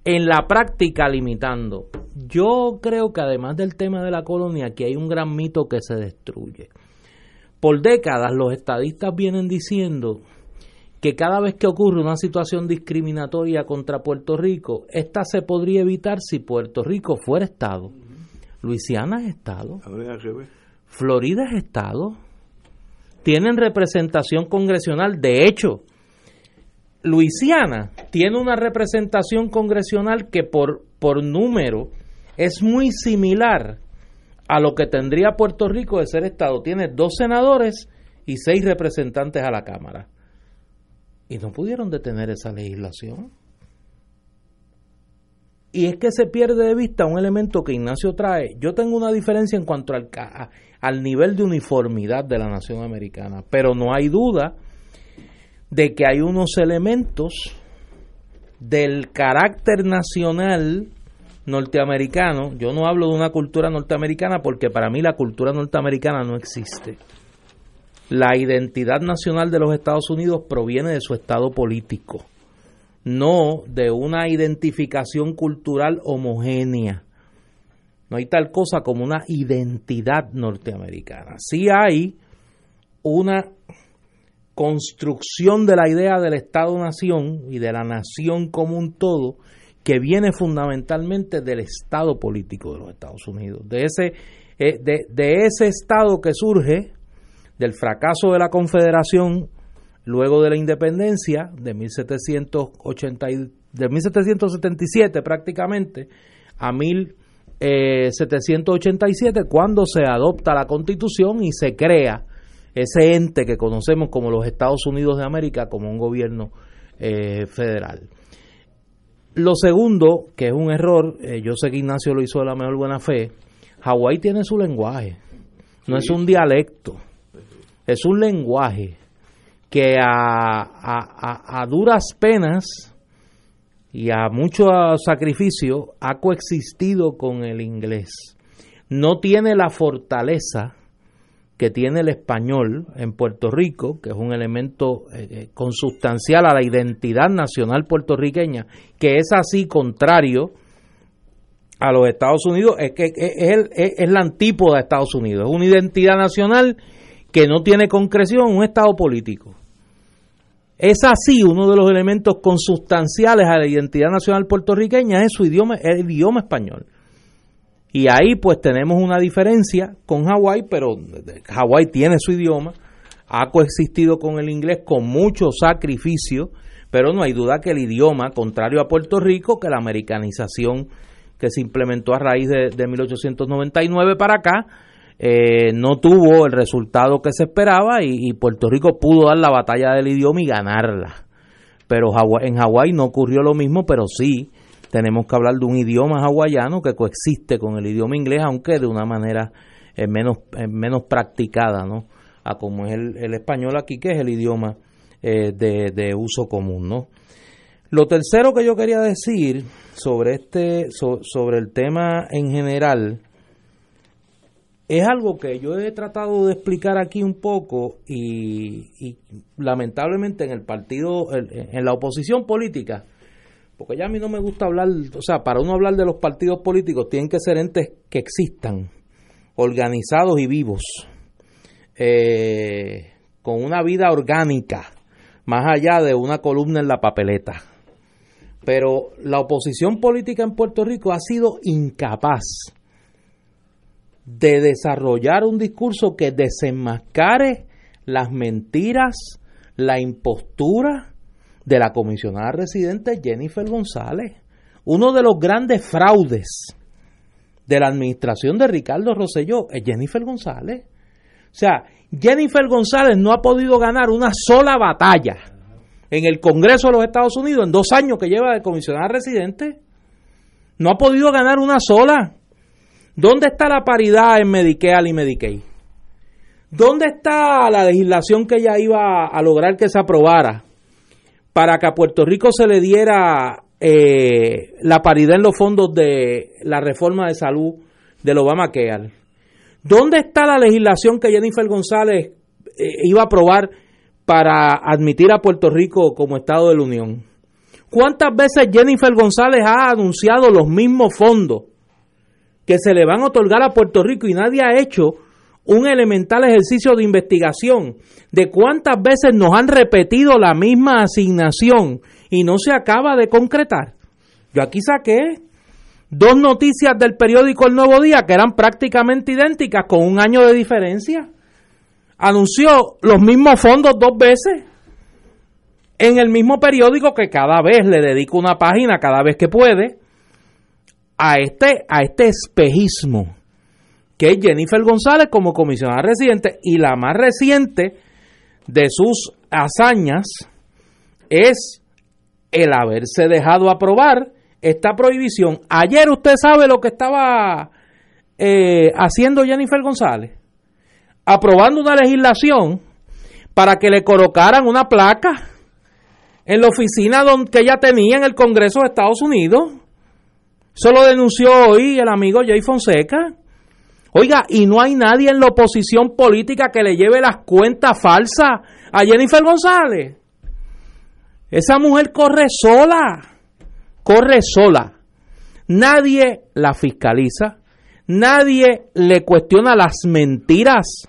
en la práctica limitando. Yo creo que además del tema de la colonia, aquí hay un gran mito que se destruye. Por décadas los estadistas vienen diciendo que cada vez que ocurre una situación discriminatoria contra Puerto Rico, esta se podría evitar si Puerto Rico fuera Estado. Luisiana es Estado. Florida es Estado. Tienen representación congresional. De hecho, Luisiana tiene una representación congresional que por, por número es muy similar a lo que tendría Puerto Rico de ser Estado. Tiene dos senadores y seis representantes a la Cámara. Y no pudieron detener esa legislación. Y es que se pierde de vista un elemento que Ignacio trae. Yo tengo una diferencia en cuanto al, al nivel de uniformidad de la nación americana, pero no hay duda de que hay unos elementos del carácter nacional norteamericano. Yo no hablo de una cultura norteamericana porque para mí la cultura norteamericana no existe. La identidad nacional de los Estados Unidos proviene de su estado político, no de una identificación cultural homogénea. No hay tal cosa como una identidad norteamericana. Sí hay una construcción de la idea del Estado-nación y de la nación como un todo que viene fundamentalmente del Estado político de los Estados Unidos, de ese, eh, de, de ese Estado que surge del fracaso de la Confederación luego de la independencia de, 1780, de 1777 prácticamente a 1787 cuando se adopta la constitución y se crea ese ente que conocemos como los Estados Unidos de América como un gobierno eh, federal. Lo segundo, que es un error, eh, yo sé que Ignacio lo hizo de la mejor buena fe, Hawái tiene su lenguaje, no es un dialecto es un lenguaje que a, duras penas y a mucho sacrificio ha coexistido con el inglés. No tiene la fortaleza que tiene el español en Puerto Rico, que es un elemento eh, eh, consustancial a la identidad nacional puertorriqueña, que es así contrario a los Estados Unidos, es que es, es la antípoda de Estados Unidos, es una identidad nacional que no tiene concreción un Estado político. Es así uno de los elementos consustanciales a la identidad nacional puertorriqueña es su idioma, el idioma español. Y ahí pues tenemos una diferencia con Hawái, pero Hawái tiene su idioma, ha coexistido con el inglés con mucho sacrificio, pero no hay duda que el idioma, contrario a Puerto Rico, que la americanización que se implementó a raíz de, de 1899 para acá, eh, no tuvo el resultado que se esperaba y, Puerto Rico pudo dar la batalla del idioma y ganarla. Pero en Hawái no ocurrió lo mismo, pero sí tenemos que hablar de un idioma hawaiano que coexiste con el idioma inglés, aunque de una manera eh, menos, eh, menos practicada, ¿no? A como es el, español aquí, que es el idioma de, uso común, ¿no? Lo tercero que yo quería decir sobre este sobre el tema en general es algo que yo he tratado de explicar aquí un poco y, lamentablemente en el partido, en la oposición política, porque ya a mí no me gusta hablar, o sea, para uno hablar de los partidos políticos tienen que ser entes que existan, organizados y vivos, eh, con una vida orgánica, más allá de una columna en la papeleta. Pero la oposición política en Puerto Rico ha sido incapaz de desarrollar un discurso que desenmascare las mentiras, la impostura de la comisionada residente Jennifer González. Uno de los grandes fraudes de la administración de Ricardo Rosselló es Jennifer González. O sea, Jennifer González no ha podido ganar una sola batalla en el Congreso de los Estados Unidos en dos años que lleva de comisionada residente. No ha podido ganar una sola. ¿Dónde está la paridad en Medicare y Medicaid? ¿Dónde está la legislación que ella iba a lograr que se aprobara para que a Puerto Rico se le diera eh, la paridad en los fondos de la reforma de salud del Obamacare? ¿Dónde está la legislación que Jennifer González eh, iba a aprobar para admitir a Puerto Rico como Estado de la Unión? ¿Cuántas veces Jennifer González ha anunciado los mismos fondos que se le van a otorgar a Puerto Rico y nadie ha hecho un elemental ejercicio de investigación de cuántas veces nos han repetido la misma asignación y no se acaba de concretar. Yo aquí saqué dos noticias del periódico El Nuevo Día que eran prácticamente idénticas con un año de diferencia. Anunció los mismos fondos dos veces en el mismo periódico que cada vez le dedico una página cada vez que puede a este a este espejismo que es Jennifer González como comisionada residente y la más reciente de sus hazañas es el haberse dejado aprobar esta prohibición. Ayer usted sabe lo que estaba eh, haciendo Jennifer González, aprobando una legislación para que le colocaran una placa en la oficina donde, que ella tenía en el Congreso de Estados Unidos. Eso lo denunció hoy el amigo Jay Fonseca. Oiga, y no hay nadie en la oposición política que le lleve las cuentas falsas a Jennifer González. Esa mujer corre sola, corre sola. Nadie la fiscaliza, nadie le cuestiona las mentiras,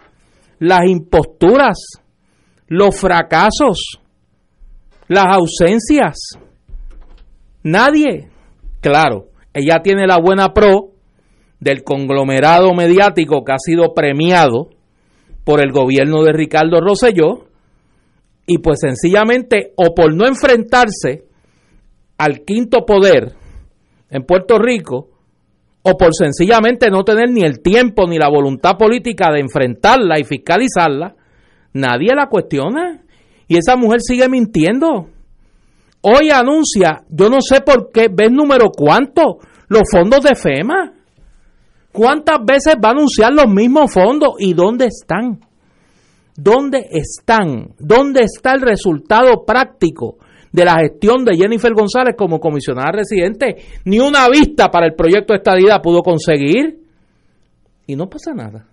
las imposturas, los fracasos, las ausencias. Nadie. Claro, ella tiene la buena pro del conglomerado mediático que ha sido premiado por el gobierno de Ricardo Rosselló y pues sencillamente o por no enfrentarse al quinto poder en Puerto Rico o por sencillamente no tener ni el tiempo ni la voluntad política de enfrentarla y fiscalizarla, nadie la cuestiona y esa mujer sigue mintiendo. Hoy anuncia, yo no sé por qué, ¿ves número cuánto? Los fondos de FEMA. ¿Cuántas veces va a anunciar los mismos fondos y dónde están? ¿Dónde están? ¿Dónde está el resultado práctico de la gestión de Jennifer González como comisionada residente? Ni una vista para el proyecto de estadidad pudo conseguir. Y no pasa nada.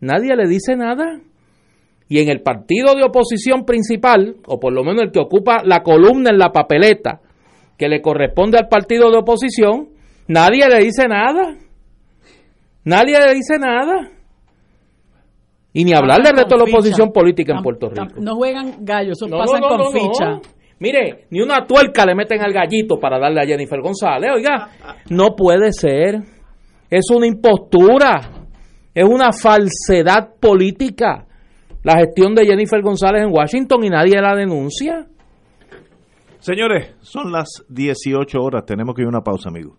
Nadie le dice nada. Y en el partido de oposición principal, o por lo menos el que ocupa la columna en la papeleta que le corresponde al partido de oposición, nadie le dice nada. Nadie le dice nada. Y ni hablar del resto de la oposición política en Puerto Rico. No juegan gallos, eso pasan con ficha. Mire, ni una tuerca le meten al gallito para darle a Jennifer González. Oiga, no puede ser. Es una impostura. Es una falsedad política la gestión de Jennifer González en Washington y nadie la denuncia. Señores, son las 18 horas. Tenemos que ir a una pausa, amigos.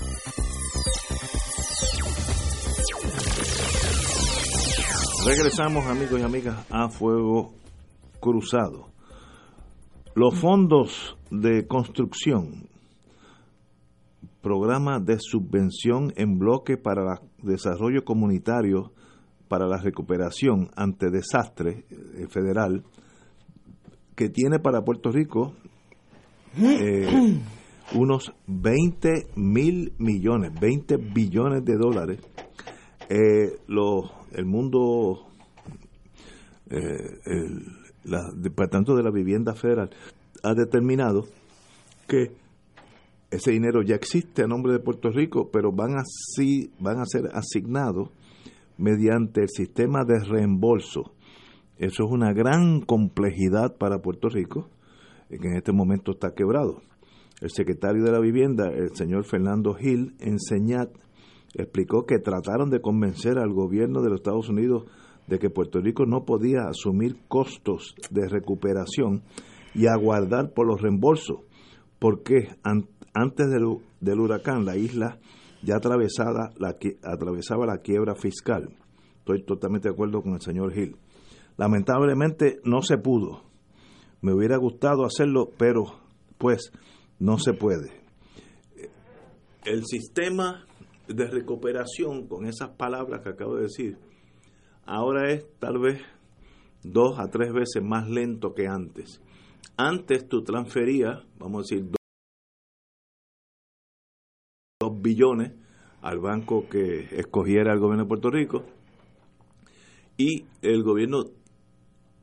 Regresamos, amigos y amigas, a Fuego Cruzado. Los fondos de construcción, programa de subvención en bloque para el desarrollo comunitario para la recuperación ante desastre eh, federal, que tiene para Puerto Rico eh, unos 20 mil millones, 20 billones de dólares. Eh, los el mundo, eh, el Departamento de la Vivienda Federal ha determinado que ese dinero ya existe a nombre de Puerto Rico, pero van a, van a ser asignados mediante el sistema de reembolso. Eso es una gran complejidad para Puerto Rico, que en este momento está quebrado. El secretario de la Vivienda, el señor Fernando Gil, enseñat explicó que trataron de convencer al gobierno de los Estados Unidos de que Puerto Rico no podía asumir costos de recuperación y aguardar por los reembolsos, porque antes del, huracán la isla ya atravesada la, atravesaba la quiebra fiscal. Estoy totalmente de acuerdo con el señor Gil. Lamentablemente no se pudo. Me hubiera gustado hacerlo, pero pues no se puede. El sistema de recuperación con esas palabras que acabo de decir, ahora es tal vez dos a tres veces más lento que antes. Antes tú transferías, vamos a decir, dos billones al banco que escogiera el gobierno de Puerto Rico y el gobierno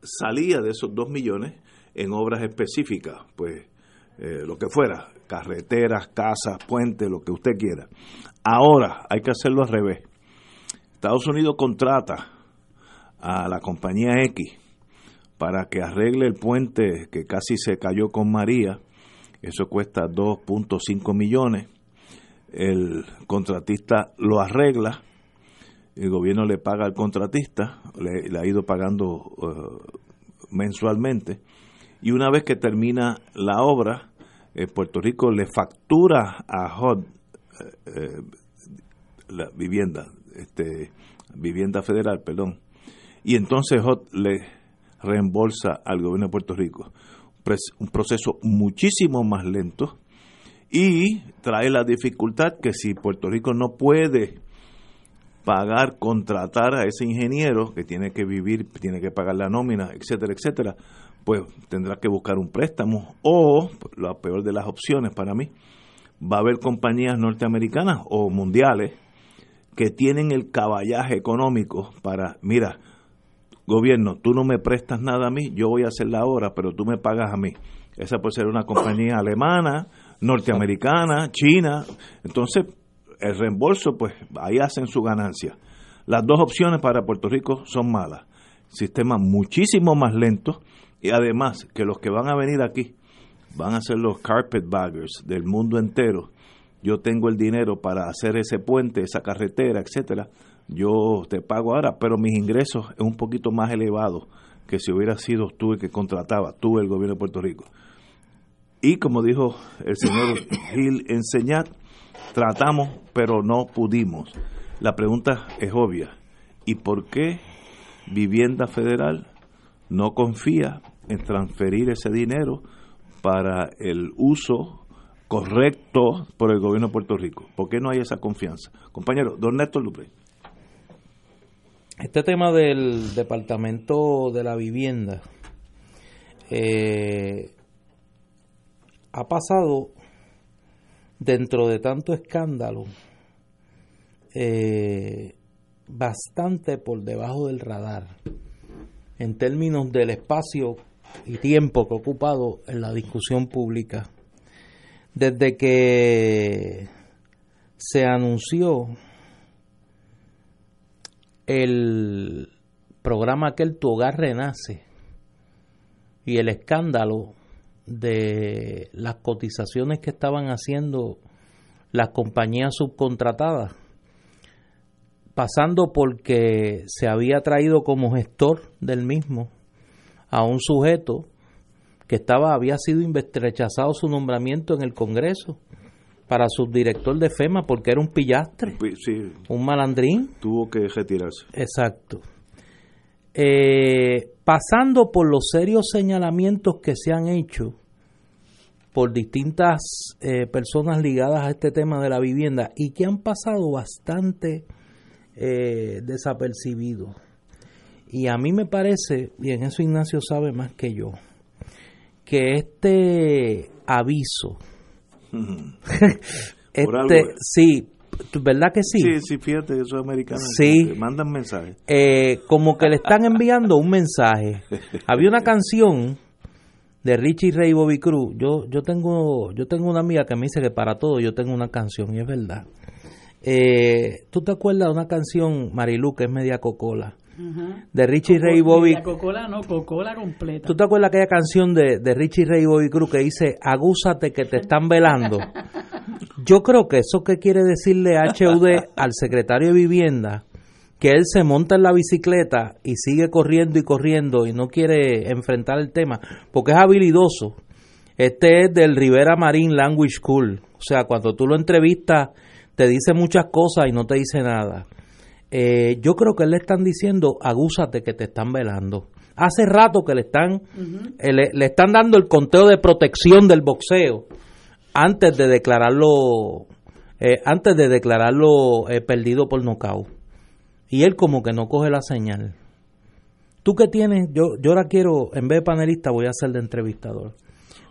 salía de esos dos millones en obras específicas, pues eh, lo que fuera, carreteras, casas, puentes, lo que usted quiera. Ahora hay que hacerlo al revés. Estados Unidos contrata a la compañía X para que arregle el puente que casi se cayó con María. Eso cuesta 2.5 millones. El contratista lo arregla. El gobierno le paga al contratista, le, ha ido pagando uh, mensualmente. Y una vez que termina la obra, eh, Puerto Rico le factura a HUD eh, la vivienda, este, vivienda federal, perdón, y entonces HOT le reembolsa al gobierno de Puerto Rico. Un proceso muchísimo más lento y trae la dificultad que si Puerto Rico no puede pagar, contratar a ese ingeniero que tiene que vivir, tiene que pagar la nómina, etcétera, etcétera, pues tendrá que buscar un préstamo o, la peor de las opciones para mí, va a haber compañías norteamericanas o mundiales que tienen el caballaje económico para, mira, gobierno, tú no me prestas nada a mí, yo voy a hacer la obra, pero tú me pagas a mí. Esa puede ser una compañía alemana, norteamericana, china. Entonces, el reembolso, pues ahí hacen su ganancia. Las dos opciones para Puerto Rico son malas. Sistema muchísimo más lento y además que los que van a venir aquí van a ser los carpetbaggers del mundo entero. Yo tengo el dinero para hacer ese puente, esa carretera, etcétera. Yo te pago ahora, pero mis ingresos es un poquito más elevado que si hubiera sido tú el que contrataba, tú el gobierno de Puerto Rico. Y como dijo el señor Gil enseñar, tratamos, pero no pudimos. La pregunta es obvia. ¿Y por qué Vivienda Federal no confía en transferir ese dinero para el uso correcto por el gobierno de Puerto Rico? ¿Por qué no hay esa confianza? Compañero, don Néstor Lupe. Este tema del Departamento de la Vivienda eh, ha pasado dentro de tanto escándalo eh, bastante por debajo del radar en términos del espacio y tiempo que ha ocupado en la discusión pública. Desde que se anunció el programa aquel Tu Hogar Renace y el escándalo de las cotizaciones que estaban haciendo las compañías subcontratadas, pasando porque se había traído como gestor del mismo a un sujeto que estaba había sido rechazado su nombramiento en el Congreso para subdirector de FEMA porque era un pillastre, un malandrín. Tuvo que retirarse. Exacto. Eh, pasando por los serios señalamientos que se han hecho por distintas eh, personas ligadas a este tema de la vivienda y que han pasado bastante eh, desapercibidos. Y a mí me parece, y en eso Ignacio sabe más que yo, que este aviso este, sí, ¿verdad que sí? Sí, sí, fíjate, eso es americano. Sí. Mandan mensajes. Eh, como que le están enviando un mensaje. Había una canción de Richie Ray Bobby Cruz. Yo, yo tengo, yo tengo una amiga que me dice que para todo yo tengo una canción y es verdad. Eh, ¿Tú te acuerdas de una canción, Marilu, que es media cocola? de Richie Ray Bobby. Coca-Cola no, Coca-Cola completa. ¿Tú te acuerdas aquella canción de, de Richie Ray Bobby Cruz que dice, agúzate que te están velando? Yo creo que eso que quiere decirle HUD al secretario de Vivienda, que él se monta en la bicicleta y sigue corriendo y corriendo y no quiere enfrentar el tema, porque es habilidoso. Este es del Rivera Marine Language School. O sea, cuando tú lo entrevistas, te dice muchas cosas y no te dice nada. Eh, yo creo que le están diciendo, agúzate que te están velando. Hace rato que le están, eh, le, están dando el conteo de protección del boxeo antes de declararlo, eh, antes de declararlo perdido por nocaut. Y él como que no coge la señal. Tú que tienes, yo, yo ahora quiero, en vez de panelista, voy a ser de entrevistador.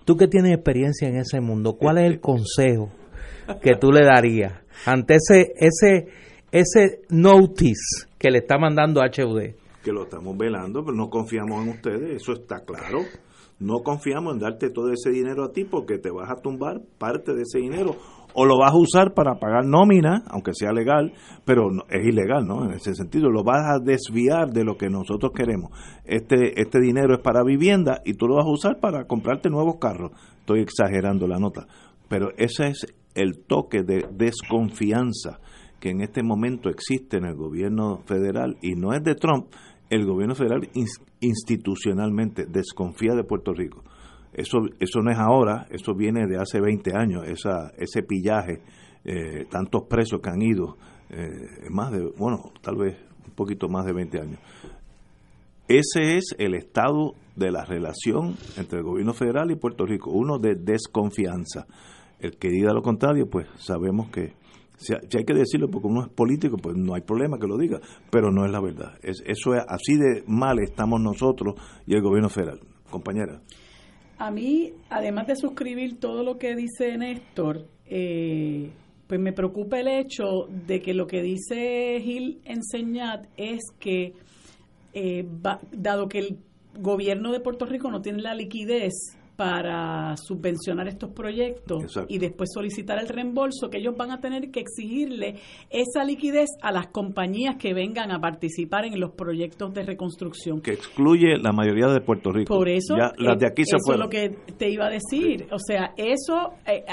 Tú que tienes experiencia en ese mundo, ¿cuál es el consejo que tú le darías ante ese, ese, ese notice que le está mandando HUD. Que lo estamos velando, pero no confiamos en ustedes, eso está claro. No confiamos en darte todo ese dinero a ti porque te vas a tumbar parte de ese dinero o lo vas a usar para pagar nómina, aunque sea legal, pero es ilegal, ¿no? En ese sentido, lo vas a desviar de lo que nosotros queremos. Este, este dinero es para vivienda y tú lo vas a usar para comprarte nuevos carros. Estoy exagerando la nota, pero ese es el toque de desconfianza que en este momento existe en el gobierno federal y no es de Trump, el gobierno federal institucionalmente desconfía de Puerto Rico. Eso, eso no es ahora, eso viene de hace 20 años, esa, ese pillaje, eh, tantos presos que han ido, eh, más de, bueno, tal vez un poquito más de 20 años. Ese es el estado de la relación entre el gobierno federal y Puerto Rico, uno de desconfianza. El que diga lo contrario, pues sabemos que si, hay que decirlo porque uno es político, pues no hay problema que lo diga, pero no es la verdad. Es, eso es así de mal estamos nosotros y el gobierno federal. Compañera. A mí, además de suscribir todo lo que dice Néstor, eh, pues me preocupa el hecho de que lo que dice Gil Enseñat es que, eh, dado que el gobierno de Puerto Rico no tiene la liquidez para subvencionar estos proyectos y después solicitar el reembolso, que ellos van a tener que exigirle esa liquidez a las compañías que vengan a participar en los proyectos de reconstrucción. Que excluye la mayoría de Puerto Rico. Por eso, las de aquí se eso es lo que te iba a decir. O sea, eso eh,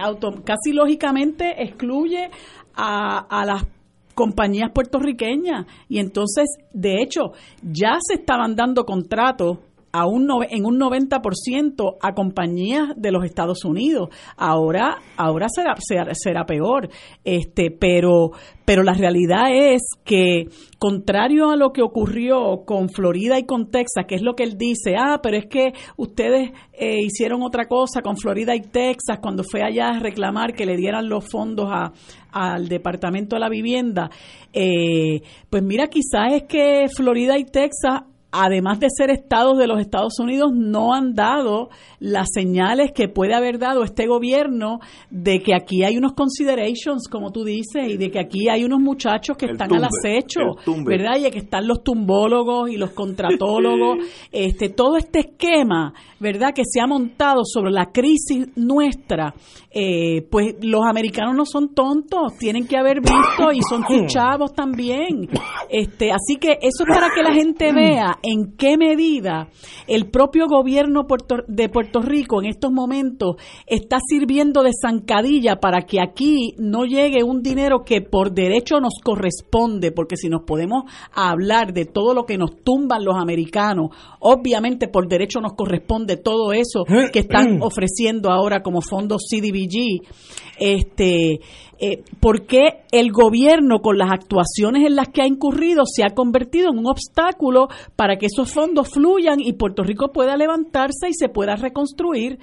casi lógicamente excluye a, a las compañías puertorriqueñas y entonces, de hecho, ya se estaban dando contratos a un en un 90% a compañías de los Estados Unidos. Ahora ahora será, será, peor, este, pero pero la realidad es que contrario a lo que ocurrió con Florida y con Texas, que es lo que él dice, ah, pero es que ustedes eh, hicieron otra cosa con Florida y Texas cuando fue allá a reclamar que le dieran los fondos a, al Departamento de la Vivienda, eh, pues mira, quizás es que Florida y Texas además de ser estados de los Estados Unidos, no han dado las señales que puede haber dado este gobierno de que aquí hay unos considerations, como tú dices, y de que aquí hay unos muchachos que están al acecho, ¿verdad? Y que están los tumbólogos y los contratólogos, este, todo este esquema, ¿verdad? Que se ha montado sobre la crisis nuestra, eh, pues los americanos no son tontos, tienen que haber visto y son sus chavos también. Este, así que eso es para que la gente vea en qué medida el propio gobierno de Puerto Rico en estos momentos está sirviendo de zancadilla para que aquí no llegue un dinero que por derecho nos corresponde, porque si nos podemos hablar de todo lo que nos tumban los americanos, obviamente por derecho nos corresponde todo eso que están ofreciendo ahora como fondos CDBG. Este, eh, porque el gobierno con las actuaciones en las que ha incurrido se ha convertido en un obstáculo para que esos fondos fluyan y Puerto Rico pueda levantarse y se pueda reconstruir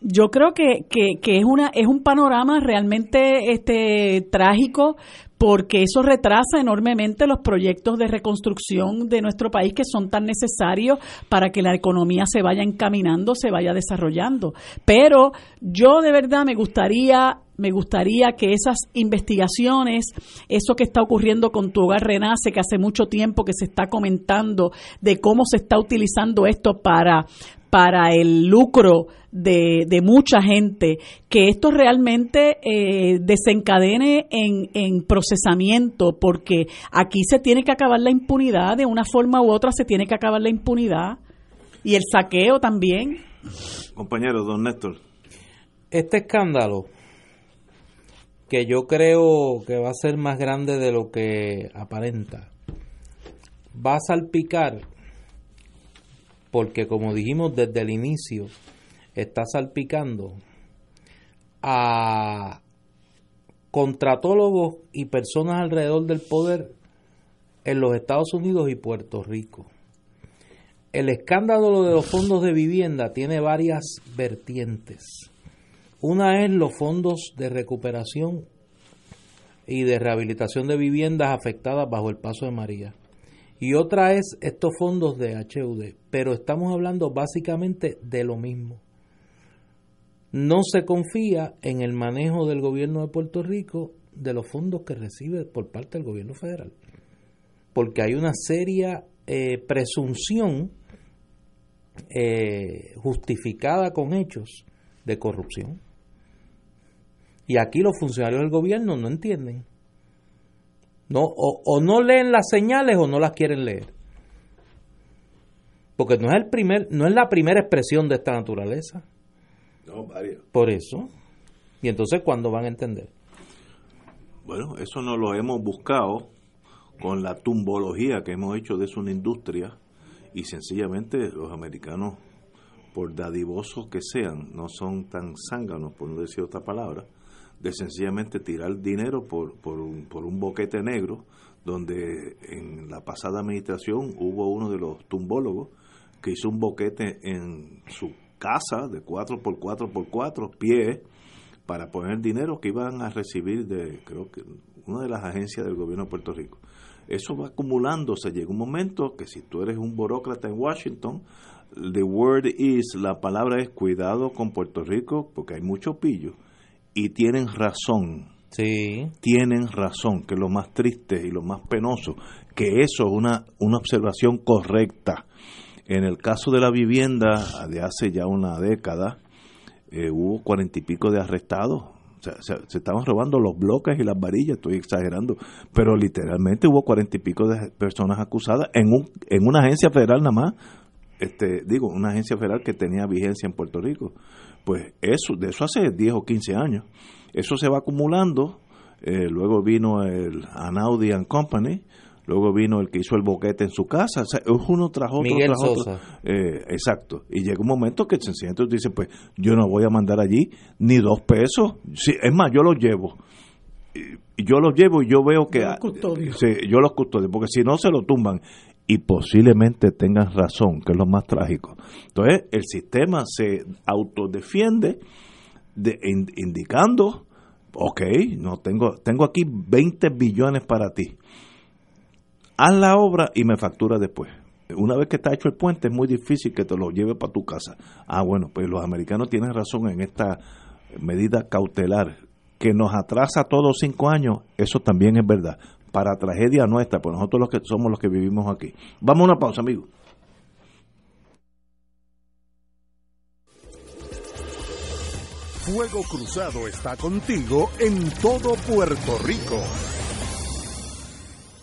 yo creo que, que, es una es un panorama realmente este trágico porque eso retrasa enormemente los proyectos de reconstrucción de nuestro país que son tan necesarios para que la economía se vaya encaminando, se vaya desarrollando. Pero yo de verdad me gustaría me gustaría que esas investigaciones, eso que está ocurriendo con tu hogar renace, que hace mucho tiempo que se está comentando de cómo se está utilizando esto para, para el lucro de, de mucha gente, que esto realmente eh, desencadene en, en procesamiento, porque aquí se tiene que acabar la impunidad, de una forma u otra se tiene que acabar la impunidad y el saqueo también. Compañero, don Néstor. Este escándalo que yo creo que va a ser más grande de lo que aparenta, va a salpicar, porque como dijimos desde el inicio, está salpicando a contratólogos y personas alrededor del poder en los Estados Unidos y Puerto Rico. El escándalo de los fondos de vivienda tiene varias vertientes. Una es los fondos de recuperación y de rehabilitación de viviendas afectadas bajo el paso de María. Y otra es estos fondos de HUD. Pero estamos hablando básicamente de lo mismo. No se confía en el manejo del gobierno de Puerto Rico de los fondos que recibe por parte del gobierno federal. Porque hay una seria eh, presunción eh, justificada con hechos de corrupción. Y aquí los funcionarios del gobierno no entienden. No, o, no leen las señales o no las quieren leer. Porque no es el primer, no es la primera expresión de esta naturaleza. No, varias. Por eso. Y entonces, ¿cuándo van a entender? Bueno, eso no lo hemos buscado con la tumbología que hemos hecho de eso una industria y sencillamente los americanos, por dadivosos que sean, no son tan zánganos, por no decir otra palabra, de sencillamente tirar dinero por, por, un, por un boquete negro, donde en la pasada administración hubo uno de los tumbólogos que hizo un boquete en su casa de 4x4x4 pies para poner dinero que iban a recibir de, creo que, una de las agencias del gobierno de Puerto Rico. Eso va acumulándose. Llega un momento que si tú eres un burócrata en Washington, the word is, la palabra es cuidado con Puerto Rico porque hay mucho pillo y tienen razón. Sí. Tienen razón, que es lo más triste y lo más penoso, que eso es una, una observación correcta. En el caso de la vivienda de hace ya una década, eh, hubo cuarenta y pico de arrestados. O sea, se, estaban robando los bloques y las varillas, estoy exagerando, pero literalmente hubo cuarenta y pico de personas acusadas en, un, en una agencia federal nada más, este, digo, una agencia federal que tenía vigencia en Puerto Rico. Pues eso, de eso hace 10 o 15 años. Eso se va acumulando. Eh, luego vino el Anaudi and Company, luego vino el que hizo el boquete en su casa, es uno tras otro, Miguel tras Sosa. otro. Eh, exacto. Y llega un momento que sencillamente dice, pues yo no voy a mandar allí ni dos pesos. Sí, es más, yo los llevo. Y- y yo los llevo y yo veo que... Yo los custodio. Sí, yo los custodio, porque si no se lo tumban y posiblemente tengan razón, que es lo más trágico. Entonces, el sistema se autodefiende de, in- indicando, ok, no tengo, tengo aquí 20 billones para ti. Haz la obra y me factura después. Una vez que está hecho el puente es muy difícil que te lo lleve para tu casa. Ah, bueno, pues los americanos tienen razón en esta medida cautelar que nos atrasa todos cinco años, eso también es verdad. Para tragedia nuestra, pues nosotros los que somos los que vivimos aquí. Vamos a una pausa, amigos. Fuego Cruzado está contigo en todo Puerto Rico.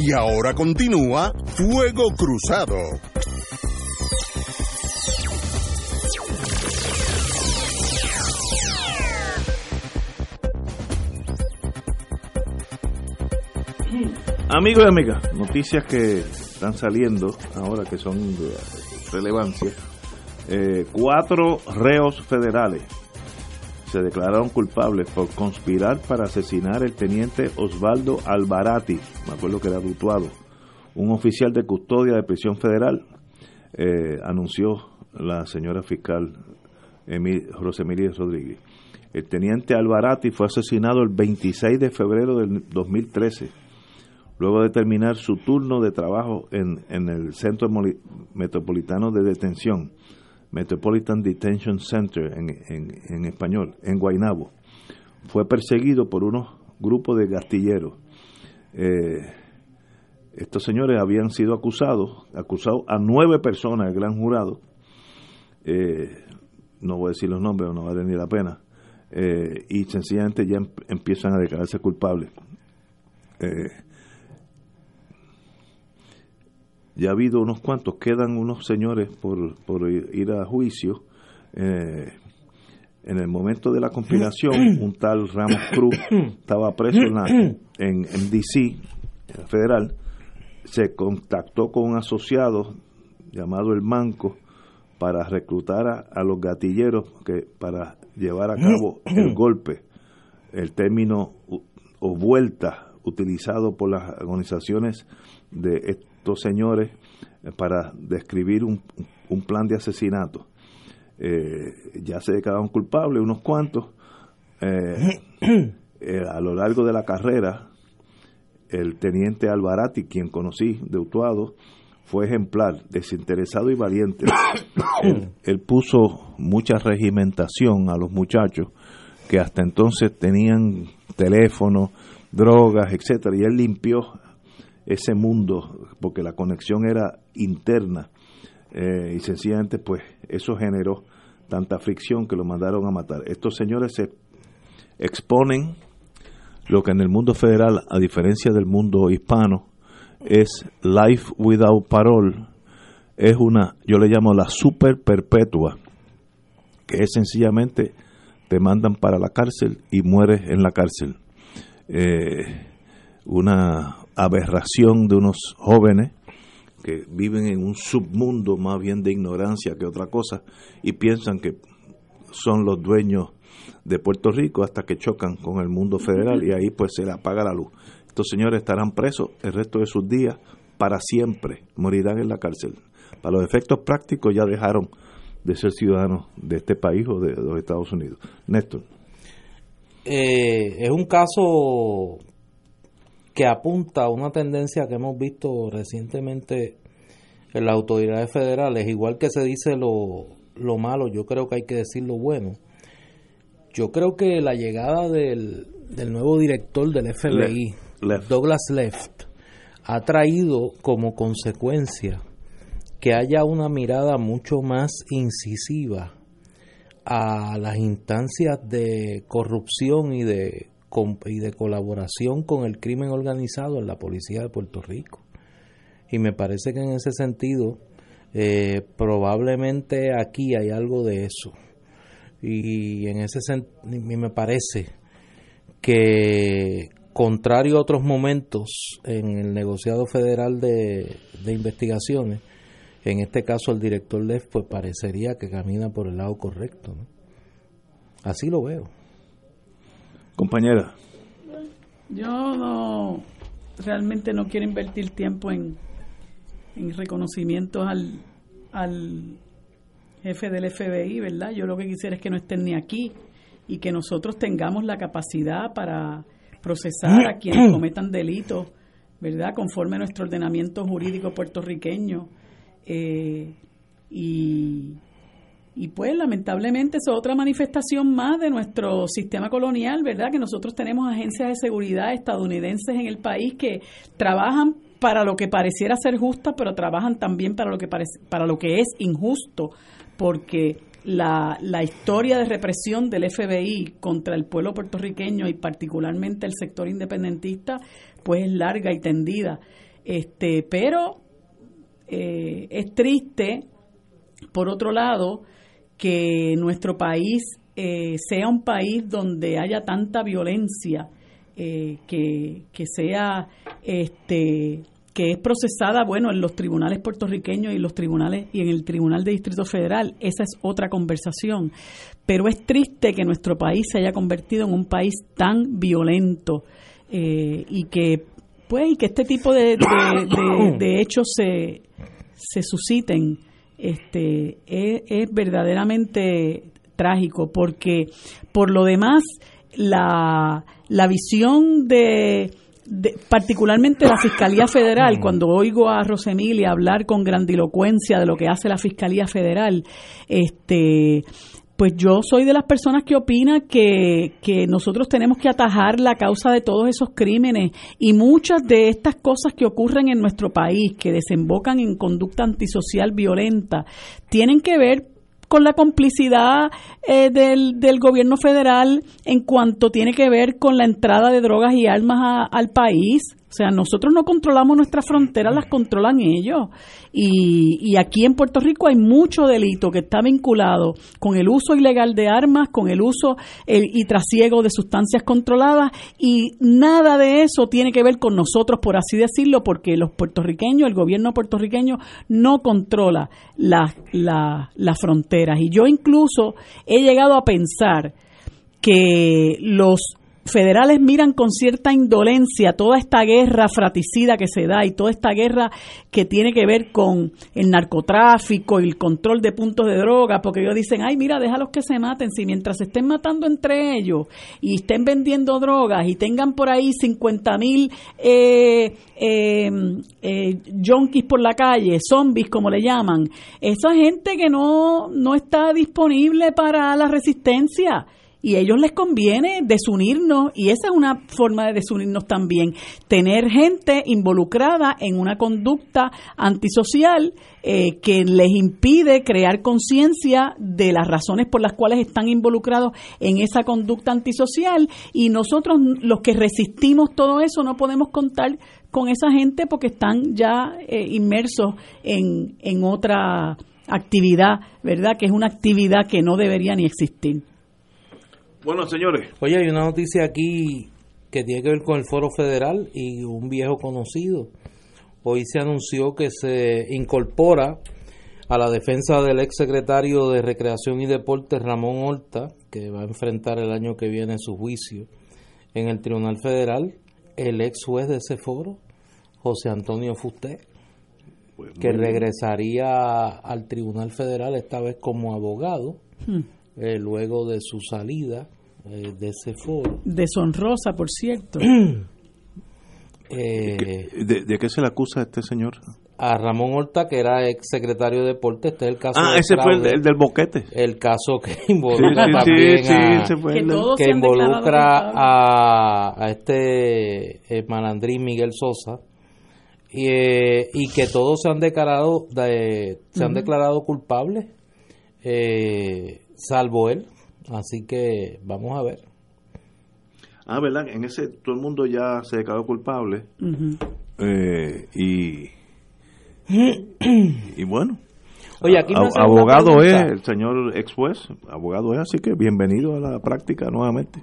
Y ahora continúa Fuego Cruzado. Amigos y amigas, noticias que están saliendo ahora que son de relevancia. Eh, cuatro reos federales se declararon culpables por conspirar para asesinar el teniente Osvaldo Alvarati, me acuerdo que era dutuado, un oficial de custodia de prisión federal, eh, anunció la señora fiscal Emi- Rosemilia Rodríguez. El teniente Alvarati fue asesinado el 26 de febrero del 2013 luego de terminar su turno de trabajo en, en el Centro Metropolitano de Detención, Metropolitan Detention Center en, en- en español, en Guaynabo. Fue perseguido por unos grupos de gastilleros. Eh, estos señores habían sido acusados, acusados a nueve personas, el gran jurado, eh, no voy a decir los nombres, no vale ni la pena, eh, y sencillamente ya em- empiezan a declararse culpables. Eh, ya ha habido unos cuantos, quedan unos señores por, por ir a juicio. Eh, en el momento de la compilación, un tal Ramos Cruz estaba preso en, en, DC, federal, se contactó con un asociado llamado El Manco para reclutar a, los gatilleros que para llevar a cabo el golpe, el término o vuelta utilizado por las organizaciones de estos señores eh, para describir un, plan de asesinato. Eh, ya se declararon culpables unos cuantos. Eh, a lo largo de la carrera, el teniente Alvarati, quien conocí de Utuado, fue ejemplar, desinteresado y valiente. él, puso mucha regimentación a los muchachos que hasta entonces tenían teléfono, drogas, etcétera, y él limpió ese mundo porque la conexión era interna eh, y sencillamente pues eso generó tanta fricción que lo mandaron a matar. Estos señores se exponen lo que en el mundo federal, a diferencia del mundo hispano, es life without parole, es una, yo le llamo la super perpetua, que es sencillamente te mandan para la cárcel y mueres en la cárcel. Eh, una aberración de unos jóvenes que viven en un submundo más bien de ignorancia que otra cosa y piensan que son los dueños de Puerto Rico hasta que chocan con el mundo federal y ahí pues se le apaga la luz. Estos señores estarán presos el resto de sus días para siempre, morirán en la cárcel. Para los efectos prácticos ya dejaron de ser ciudadanos de este país o de, los Estados Unidos. Néstor. Eh, es un caso que apunta a una tendencia que hemos visto recientemente en las autoridades federales, igual que se dice lo, lo malo, yo creo que hay que decir lo bueno. Yo creo que la llegada del, del nuevo director del FBI, Douglas Left, ha traído como consecuencia que haya una mirada mucho más incisiva a las instancias de corrupción y de y de colaboración con el crimen organizado en la policía de Puerto Rico. Y me parece que en ese sentido, eh, probablemente aquí hay algo de eso. Y en ese sentido, me parece que, contrario a otros momentos en el negociado federal de, investigaciones, en este caso el director LEF, pues parecería que camina por el lado correcto. Así lo veo. Compañera. Yo no, realmente no quiero invertir tiempo en, en reconocimientos al, al jefe del FBI, ¿verdad? Yo lo que quisiera es que no estén ni aquí y que nosotros tengamos la capacidad para procesar a quienes cometan delitos, ¿verdad? Conforme a nuestro ordenamiento jurídico puertorriqueño. Eh, y y pues lamentablemente es otra manifestación más de nuestro sistema colonial, ¿verdad? Que nosotros tenemos agencias de seguridad estadounidenses en el país que trabajan para lo que pareciera ser justa, pero trabajan también para lo que para lo que es injusto, porque la, la historia de represión del FBI contra el pueblo puertorriqueño y particularmente el sector independentista, pues es larga y tendida. Este, pero eh, es triste, por otro lado, que nuestro país eh, sea un país donde haya tanta violencia, eh, que, que, sea este que es procesada bueno en los tribunales puertorriqueños y los tribunales y en el tribunal de distrito federal. Esa es otra conversación. Pero es triste que nuestro país se haya convertido en un país tan violento eh, y que pues y que este tipo de, de hechos se, se susciten este, es, verdaderamente trágico porque por lo demás la, la visión de, particularmente la Fiscalía Federal, cuando oigo a Rosemilia hablar con grandilocuencia de lo que hace la Fiscalía Federal, este pues yo soy de las personas que opina que, que, nosotros tenemos que atajar la causa de todos esos crímenes y muchas de estas cosas que ocurren en nuestro país, que desembocan en conducta antisocial violenta, tienen que ver con la complicidad eh, del, del, gobierno federal en cuanto tiene que ver con la entrada de drogas y armas al país O sea, nosotros no controlamos nuestras fronteras, las controlan ellos. Y, y, aquí en Puerto Rico hay mucho delito que está vinculado con el uso ilegal de armas, con el uso y trasiego de sustancias controladas y nada de eso tiene que ver con nosotros, por así decirlo, porque los puertorriqueños, el gobierno puertorriqueño no controla las fronteras. Y yo incluso he llegado a pensar que los federales miran con cierta indolencia toda esta guerra fratricida que se da y toda esta guerra que tiene que ver con el narcotráfico y el control de puntos de droga, porque ellos dicen, ay, mira, déjalos que se maten, si mientras se estén matando entre ellos y estén vendiendo drogas y tengan por ahí 50 mil eh, eh, eh, junkies por la calle, zombies como le llaman, esa gente que no, no está disponible para la resistencia y a ellos les conviene desunirnos y esa es una forma de desunirnos también, tener gente involucrada en una conducta antisocial eh, que les impide crear conciencia de las razones por las cuales están involucrados en esa conducta antisocial y nosotros los que resistimos todo eso no podemos contar con esa gente porque están ya eh, inmersos en, en otra actividad, ¿verdad? Que es una actividad que no debería ni existir. Bueno, señores. Oye, hay una noticia aquí que tiene que ver con el Foro Federal y un viejo conocido. Hoy se anunció que se incorpora a la defensa del ex secretario de Recreación y Deportes Ramón Horta, que va a enfrentar el año que viene su juicio en el Tribunal Federal, el ex juez de ese foro, José Antonio Fusté, pues que regresaría al Tribunal Federal esta vez como abogado, hmm. Eh, luego de su salida eh, de ese foro. Deshonrosa, por cierto. Eh, ¿De, qué se le acusa a este señor? A Ramón Horta, que era ex secretario de deportes. Este es el caso ah, ese fue el, del boquete. El caso que involucra también a, que, involucra a, a, este eh, malandrín Miguel Sosa. Y, y que todos se han declarado de, se han declarado culpables salvo él Así que vamos a ver. Ah, ¿verdad? En ese todo el mundo ya se declaró culpable. Eh, y, y bueno. Oye, aquí abogado es el señor ex juez, abogado es, así que bienvenido a la práctica nuevamente.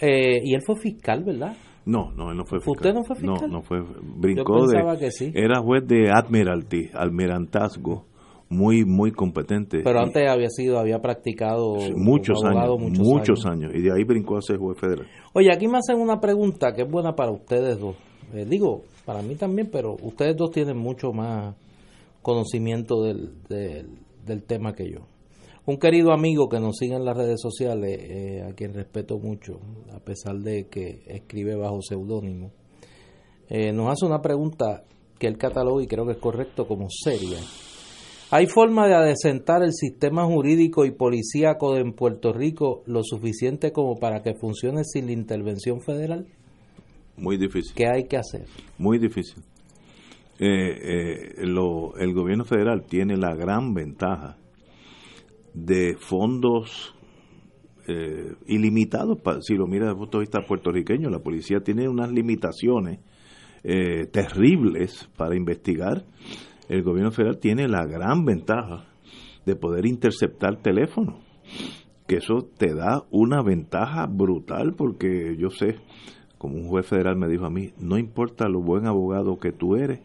Eh, y él fue fiscal, ¿verdad? No, no, él no fue fiscal. ¿Usted no fue fiscal? No, no fue. Brincó de. Que sí. Era juez de admiralty, almirantazgo muy muy competente. Pero antes había sido, había practicado muchos años, muchos, años. y de ahí brincó a ser juez federal. Oye, aquí me hacen una pregunta que es buena para ustedes dos. Eh, digo, para mí también, pero ustedes dos tienen mucho más conocimiento del, del, tema que yo. Un querido amigo que nos sigue en las redes sociales, eh, a quien respeto mucho, a pesar de que escribe bajo seudónimo, eh, nos hace una pregunta que él cataloga y creo que es correcto como seria ¿Hay forma de adecentar el sistema jurídico y policíaco en Puerto Rico lo suficiente como para que funcione sin la intervención federal? Muy difícil. ¿Qué hay que hacer? Muy difícil. Eh, eh, el gobierno federal tiene la gran ventaja de fondos eh, ilimitados, si lo mira desde el punto de vista puertorriqueño, la policía tiene unas limitaciones terribles para investigar el gobierno federal tiene la gran ventaja de poder interceptar teléfono, que eso te da una ventaja brutal porque yo sé, como un juez federal me dijo a mí, no importa lo buen abogado que tú eres,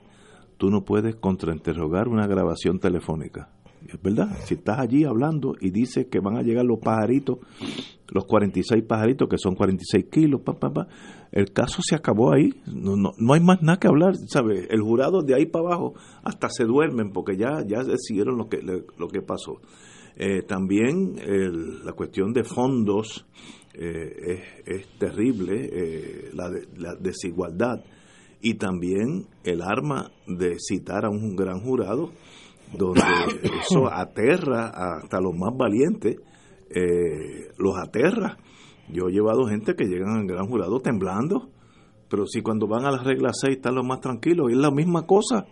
tú no puedes contrainterrogar una grabación telefónica. Es verdad, si estás allí hablando y dices que van a llegar los pajaritos, los 46 pajaritos, que son 46 kilos, pa, pa, pa, el caso se acabó ahí, no, no, no hay más nada que hablar, ¿sabe? El jurado de ahí para abajo hasta se duermen porque ya, ya decidieron lo que, lo que pasó. Eh, también la cuestión de fondos eh, es, terrible, eh, la, la desigualdad y también el arma de citar a un gran jurado donde eso aterra hasta los más valientes, los aterra yo he llevado gente que llegan al gran jurado temblando, pero si cuando van a las reglas 6 están los más tranquilos, es la misma cosa.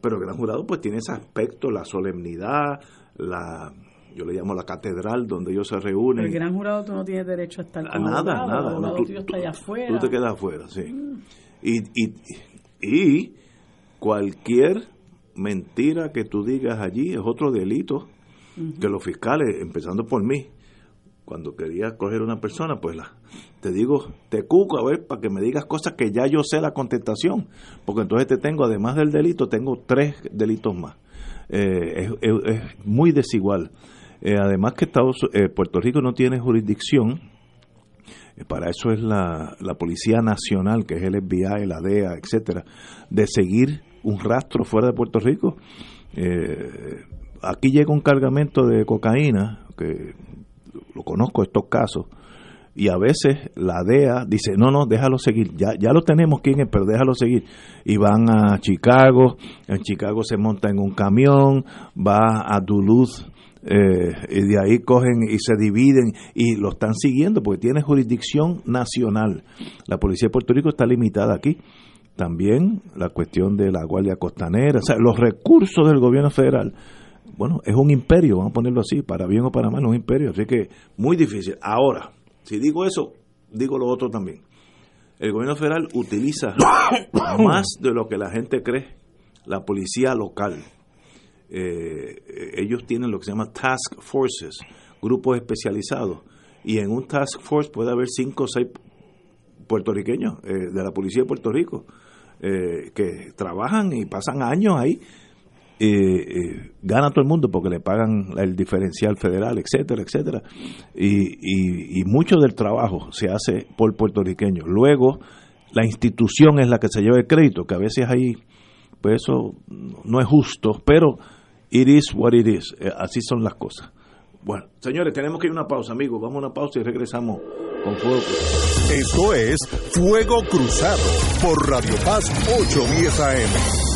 Pero el gran jurado pues tiene ese aspecto, la solemnidad, la yo le llamo la catedral donde ellos se reúnen. el gran jurado tú no tienes derecho a estar con nada, nada. No, tú, está allá afuera. tú, te quedas afuera, sí. Mm. Y, y, y cualquier mentira que tú digas allí es otro delito que los fiscales, empezando por mí, cuando quería coger una persona, pues la, te digo, te cuco a ver para que me digas cosas que ya yo sé la contestación, porque entonces te tengo, además del delito, tengo tres delitos más. Eh, es, muy desigual. Eh, además que Estados, eh, Puerto Rico no tiene jurisdicción, para eso es la, la Policía Nacional, que es el FBI, la DEA, etcétera, de seguir un rastro fuera de Puerto Rico. aquí llega un cargamento de cocaína, que conozco estos casos, y a veces la DEA dice, no, no, déjalo seguir, ya, ya lo tenemos quién es, pero déjalo seguir. Y van a Chicago, en Chicago se monta en un camión, va a Duluth, eh, y de ahí cogen y se dividen y lo están siguiendo porque tiene jurisdicción nacional. La policía de Puerto Rico está limitada aquí. También la cuestión de la Guardia Costanera, o sea, los recursos del gobierno federal bueno, es un imperio, vamos a ponerlo así, para bien o para mal, es un imperio, así que muy difícil. Ahora, si digo eso, digo lo otro también. El gobierno federal utiliza más de lo que la gente cree la policía local. Eh, ellos tienen lo que se llama task forces, grupos especializados, y en un task force puede haber cinco o seis puertorriqueños eh, de la policía de Puerto Rico eh, que trabajan y pasan años ahí eh, eh, gana todo el mundo porque le pagan el diferencial federal, etcétera, etcétera. Y, y, mucho del trabajo se hace por puertorriqueños. Luego, la institución es la que se lleva el crédito, que a veces ahí, pues eso no es justo, pero it is what it is. Eh, así son las cosas. Bueno, señores, tenemos que ir a una pausa, amigos. Vamos a una pausa y regresamos con Fuego Cruzado. Esto es Fuego Cruzado por Radio Paz 810 AM.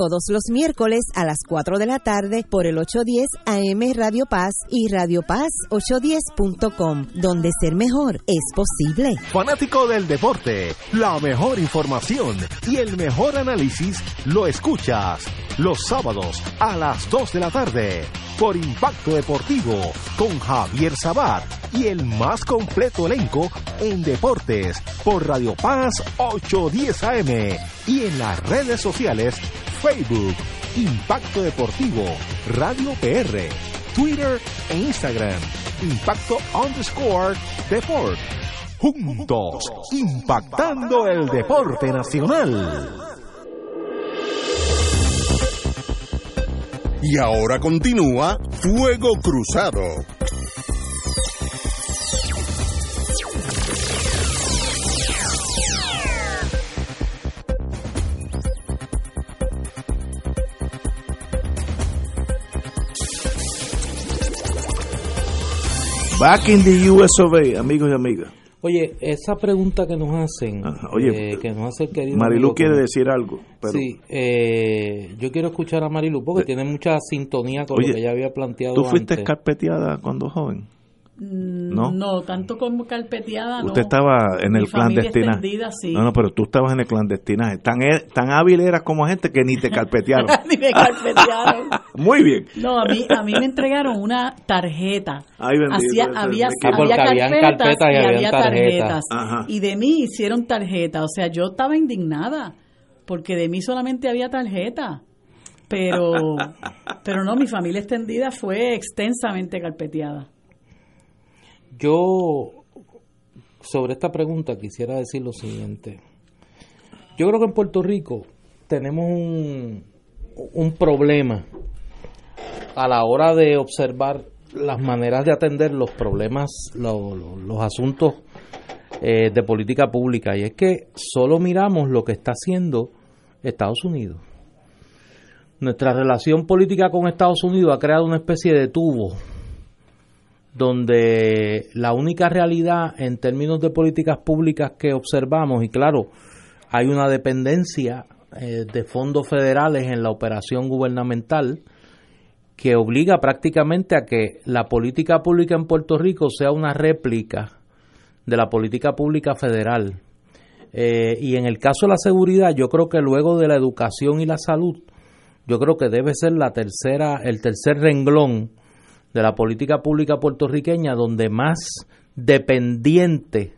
todos los miércoles a las 4 de la tarde por el 810 AM Radio Paz y Radio Paz 810.com, donde ser mejor es posible. Fanático del deporte, la mejor información y el mejor análisis lo escuchas los sábados a las 2 de la tarde por Impacto Deportivo con Javier Sabat y el más completo elenco en deportes por Radio Paz 810 AM y en las redes sociales Facebook, Impacto Deportivo, Radio PR, Twitter e Instagram, Impacto underscore Deport. Juntos, impactando el deporte nacional. Y ahora continúa Fuego Cruzado. Back in the US of A, amigos y amigas. Oye, esa pregunta que nos hacen, oye, eh, que nos hace el querido Marilu quiere decir algo. Sí, eh, yo quiero escuchar a Marilu porque tiene mucha sintonía con lo que ella había planteado. ¿Tú fuiste antes. escarpeteada cuando joven? Mm, ¿No? no, tanto como carpeteada. Usted estaba en el clandestinaje. Sí. No, no, pero tú estabas en el clandestinaje. Tan, tan hábil eras como gente que ni te carpetearon. ni me carpetearon. Muy bien. No, a mí, a mí me entregaron una tarjeta. Ay, bendito, Hacía, había, había carpetas, carpetas y había tarjetas. tarjetas. Y de mí hicieron tarjeta. O sea, yo estaba indignada porque de mí solamente había tarjeta. Pero, pero no, mi familia extendida fue extensamente carpeteada. Yo, sobre esta pregunta, quisiera decir lo siguiente. Yo creo que en Puerto Rico tenemos un, un problema a la hora de observar las maneras de atender los problemas, lo- lo- los asuntos eh, de política pública, y es que solo miramos lo que está haciendo Estados Unidos. Nuestra relación política con Estados Unidos ha creado una especie de tubo donde la única realidad en términos de políticas públicas que observamos, y claro, hay una dependencia eh, de fondos federales en la operación gubernamental que obliga prácticamente a que la política pública en Puerto Rico sea una réplica de la política pública federal. Eh, y en el caso de la seguridad, yo creo que luego de la educación y la salud, yo creo que debe ser la tercera, el tercer renglón de la política pública puertorriqueña donde más dependiente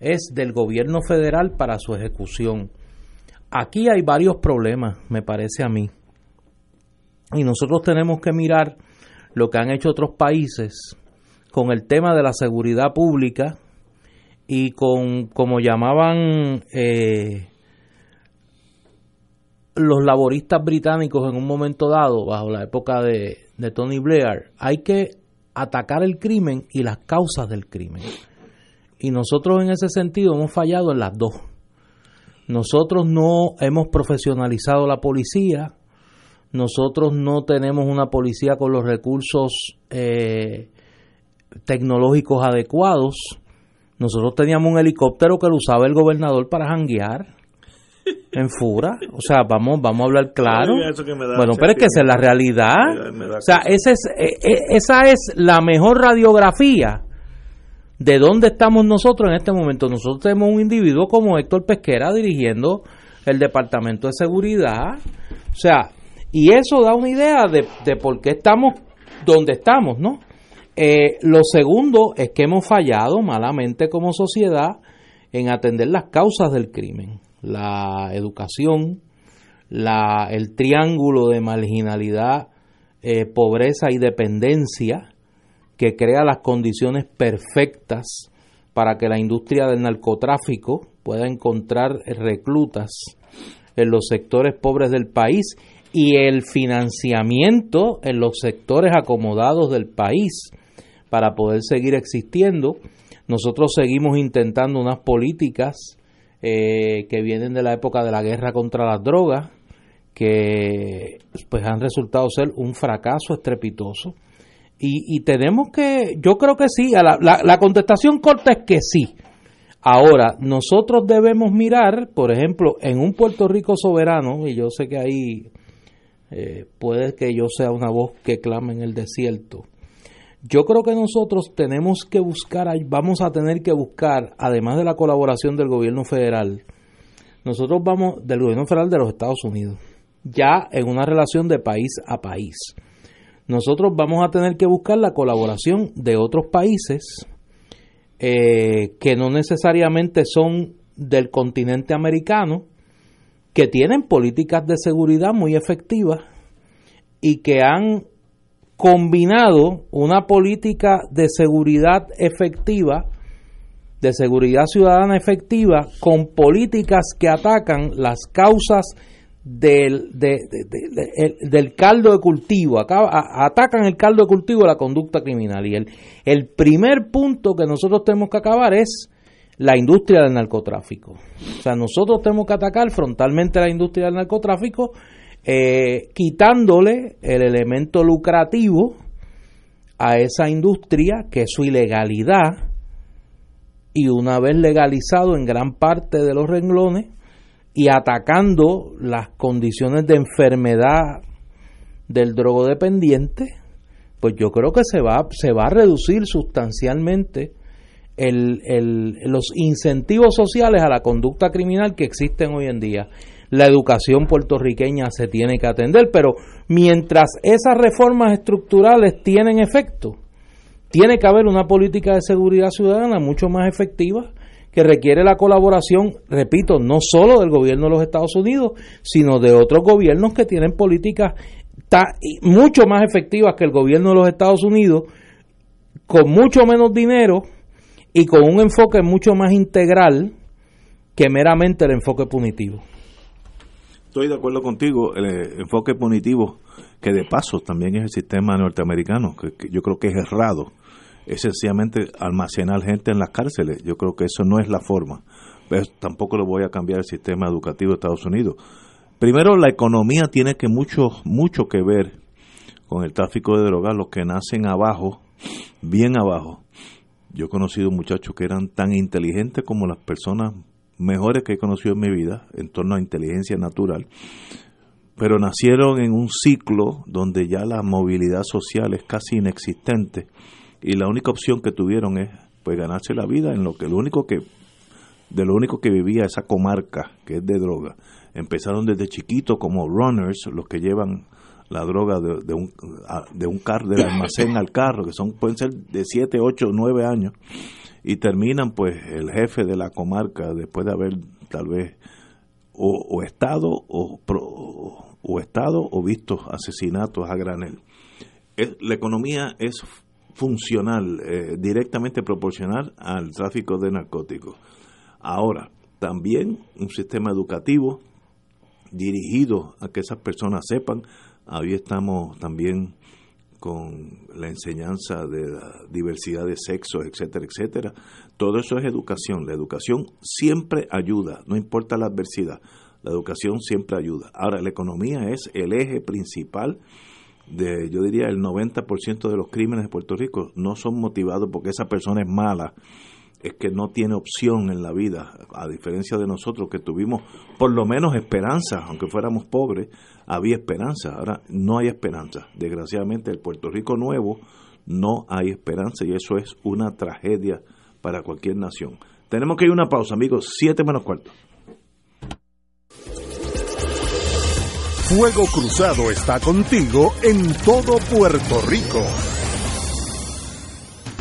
es del gobierno federal para su ejecución. Aquí hay varios problemas, me parece a mí. Y nosotros tenemos que mirar lo que han hecho otros países con el tema de la seguridad pública y con, como llamaban eh, los laboristas británicos en un momento dado, bajo la época de, de Tony Blair, hay que atacar el crimen y las causas del crimen. Y nosotros en ese sentido hemos fallado en las dos. Nosotros no hemos profesionalizado la policía, nosotros no tenemos una policía con los recursos eh, tecnológicos adecuados. Nosotros teníamos un helicóptero que lo usaba el gobernador para janguear en Fura. O sea, vamos, vamos a hablar claro. Bueno, pero es que esa es la realidad. O sea, esa es, eh, eh, esa es la mejor radiografía de dónde estamos nosotros en este momento. Nosotros tenemos un individuo como Héctor Pesquera dirigiendo el Departamento de Seguridad. O sea, y eso da una idea de, de por qué estamos donde estamos, ¿no? Eh, lo segundo es que hemos fallado malamente como sociedad en atender las causas del crimen, la educación, la, el triángulo de marginalidad, eh, pobreza y dependencia que crea las condiciones perfectas para que la industria del narcotráfico pueda encontrar reclutas en los sectores pobres del país y el financiamiento en los sectores acomodados del país para poder seguir existiendo. Nosotros seguimos intentando unas políticas eh, que vienen de la época de la guerra contra las drogas, que pues han resultado ser un fracaso estrepitoso. Y, y tenemos que, yo creo que sí, a la, la, la contestación corta es que sí. Ahora, nosotros debemos mirar, por ejemplo, en un Puerto Rico soberano, y yo sé que ahí eh, puede que yo sea una voz que clame en el desierto. Yo creo que nosotros tenemos que buscar, vamos a tener que buscar, además de la colaboración del gobierno federal, nosotros vamos del gobierno federal de los Estados Unidos, ya en una relación de país a país. Nosotros vamos a tener que buscar la colaboración de otros países eh, que no necesariamente son del continente americano, que tienen políticas de seguridad muy efectivas y que han combinado una política de seguridad efectiva, de seguridad ciudadana efectiva, con políticas que atacan las causas del, de- de- de- de- el- del caldo de cultivo, acá, a- atacan el caldo de cultivo de la conducta criminal. Y el, el primer punto que nosotros tenemos que acabar es la industria del narcotráfico. O sea, nosotros tenemos que atacar frontalmente la industria del narcotráfico, eh, quitándole el elemento lucrativo a esa industria, que es su ilegalidad, y una vez legalizado en gran parte de los renglones y atacando las condiciones de enfermedad del drogodependiente, pues yo creo que se va, se va a reducir sustancialmente el, el, los incentivos sociales a la conducta criminal que existen hoy en día. La educación puertorriqueña se tiene que atender, pero mientras esas reformas estructurales tienen efecto, tiene que haber una política de seguridad ciudadana mucho más efectiva que requiere la colaboración, repito, no solo del gobierno de los Estados Unidos, sino de otros gobiernos que tienen políticas mucho más efectivas que el gobierno de los Estados Unidos, con mucho menos dinero y con un enfoque mucho más integral que meramente el enfoque punitivo. Estoy de acuerdo contigo, el enfoque punitivo, que de paso también es el sistema norteamericano, que, yo creo que es errado, es sencillamente almacenar gente en las cárceles. Yo creo que eso no es la forma. Pero tampoco lo voy a cambiar el sistema educativo de Estados Unidos. Primero, la economía tiene que mucho, mucho que ver con el tráfico de drogas, los que nacen abajo, bien abajo. Yo he conocido muchachos que eran tan inteligentes como las personas mejores que he conocido en mi vida, en torno a inteligencia natural, pero nacieron en un ciclo donde ya la movilidad social es casi inexistente y la única opción que tuvieron es pues ganarse la vida en lo que lo único que de lo único que vivía esa comarca que es de droga. Empezaron desde chiquito como runners, los que llevan la droga de, un, de un carro, del almacén al carro, que son pueden ser de 7, 8, 9 años, y terminan pues el jefe de la comarca después de haber tal vez o, estado o, o, estado o visto asesinatos a granel. la economía es funcional, eh, directamente proporcional al tráfico de narcóticos. Ahora, también un sistema educativo dirigido a que esas personas sepan. Ahí estamos también con la enseñanza de la diversidad de sexos, etcétera, etcétera. Todo eso es educación. La educación siempre ayuda, no importa la adversidad. La educación siempre ayuda. Ahora, la economía es el eje principal de, yo diría, el 90% de los crímenes de Puerto Rico no son motivados porque esa persona es mala es que no tiene opción en la vida, a diferencia de nosotros que tuvimos por lo menos esperanza, aunque fuéramos pobres, había esperanza, ahora no hay esperanza. Desgraciadamente el Puerto Rico nuevo no hay esperanza y eso es una tragedia para cualquier nación. Tenemos que ir a una pausa, amigos, siete menos cuarto. Fuego Cruzado está contigo en todo Puerto Rico.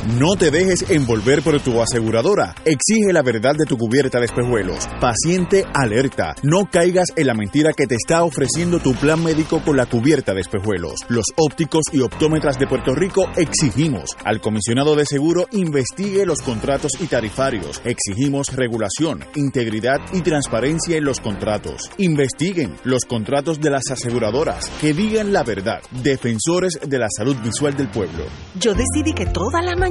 No te dejes envolver por tu aseguradora. Exige la verdad de tu cubierta de espejuelos. Paciente alerta. No caigas en la mentira que te está ofreciendo tu plan médico con la cubierta de espejuelos. Los ópticos y optómetras de Puerto Rico exigimos al comisionado de seguro investigue los contratos y tarifarios. Exigimos regulación, integridad y transparencia en los contratos. Investiguen los contratos de las aseguradoras. Que digan la verdad. Defensores de la salud visual del pueblo. Yo decidí que toda la mañana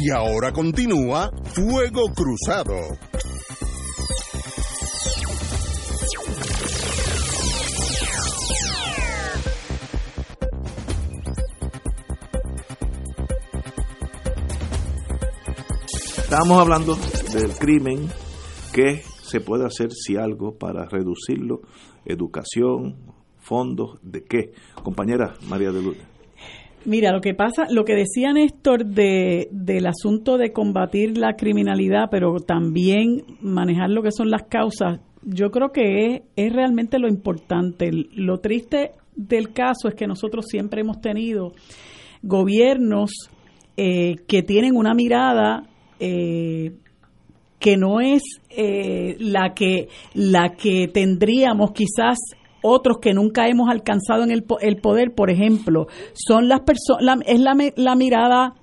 Y ahora continúa Fuego Cruzado. Estamos hablando del crimen, qué se puede hacer si algo para reducirlo, educación, fondos, de qué. Compañera María de Luna. Mira, lo que pasa, lo que decía Néstor de, del asunto de combatir la criminalidad, pero también manejar lo que son las causas, yo creo que es, es realmente lo importante. Lo triste del caso es que nosotros siempre hemos tenido gobiernos eh, que tienen una mirada eh, que no es eh, la que la que tendríamos quizás otros que nunca hemos alcanzado en el, el poder, por ejemplo, son las personas, es la, la mirada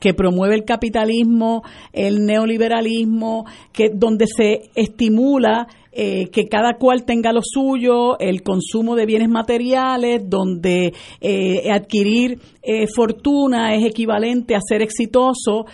que promueve el capitalismo, el neoliberalismo, que donde se estimula eh, que cada cual tenga lo suyo, el consumo de bienes materiales, donde eh, adquirir eh, fortuna es equivalente a ser exitoso,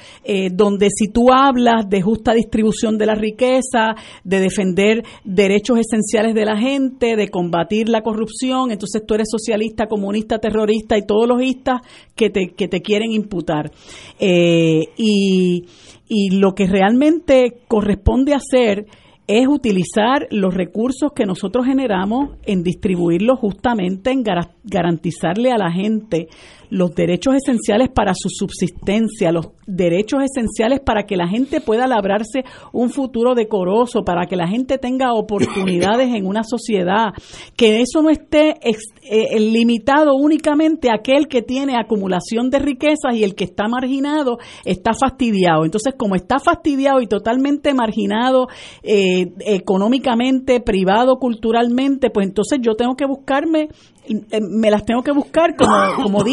donde si tú hablas de justa distribución de la riqueza, de defender derechos esenciales de la gente, de combatir la corrupción, entonces tú eres socialista, comunista, terrorista y todos los istas que te, que te quieren imputar. y, y lo que realmente corresponde hacer es utilizar los recursos que nosotros generamos en distribuirlos justamente, en garantizarle a la gente los derechos esenciales para su subsistencia, los derechos esenciales para que la gente pueda labrarse un futuro decoroso, para que la gente tenga oportunidades en una sociedad, que eso no esté eh, limitado únicamente a aquel que tiene acumulación de riquezas y el que está marginado está fastidiado. Entonces, como está fastidiado y totalmente marginado eh, económicamente, privado, culturalmente, pues entonces yo tengo que buscarme eh, me las tengo que buscar como, como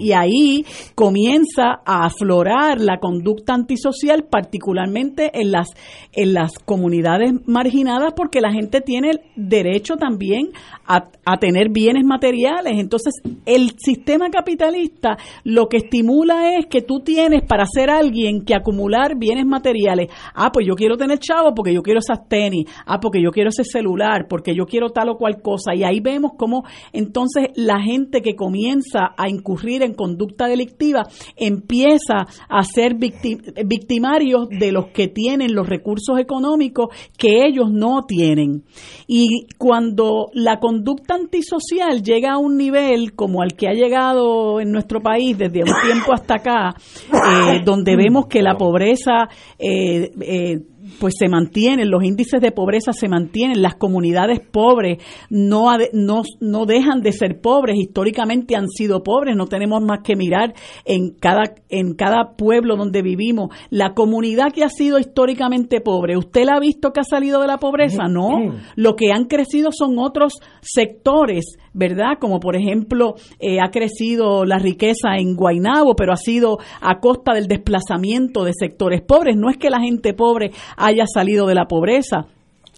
y ahí comienza a aflorar la conducta antisocial particularmente en las en las comunidades marginadas porque la gente tiene derecho también a, a tener bienes materiales. Entonces el sistema capitalista lo que estimula es que tú tienes para ser alguien que acumular bienes materiales. Ah pues yo quiero tener chavo porque yo quiero esas tenis. Ah porque yo quiero ese celular porque yo quiero tal o cual cosa. Y ahí vemos cómo entonces la gente que comienza a incurrir en conducta delictiva empieza a ser victimarios de los que tienen los recursos económicos que ellos no tienen. Y cuando la conducta antisocial llega a un nivel como al que ha llegado en nuestro país desde un tiempo hasta acá, eh, donde vemos que la pobreza eh, eh, pues se mantienen, los índices de pobreza se mantienen, las comunidades pobres no, no, no dejan de ser pobres, históricamente han sido pobres, no tenemos más que mirar en cada, en cada pueblo donde vivimos, la comunidad que ha sido históricamente pobre, ¿usted la ha visto que ha salido de la pobreza? No, lo que han crecido son otros sectores, ¿verdad? Como por ejemplo eh, ha crecido la riqueza en Guainabo, pero ha sido a costa del desplazamiento de sectores pobres, no es que la gente pobre haya salido de la pobreza.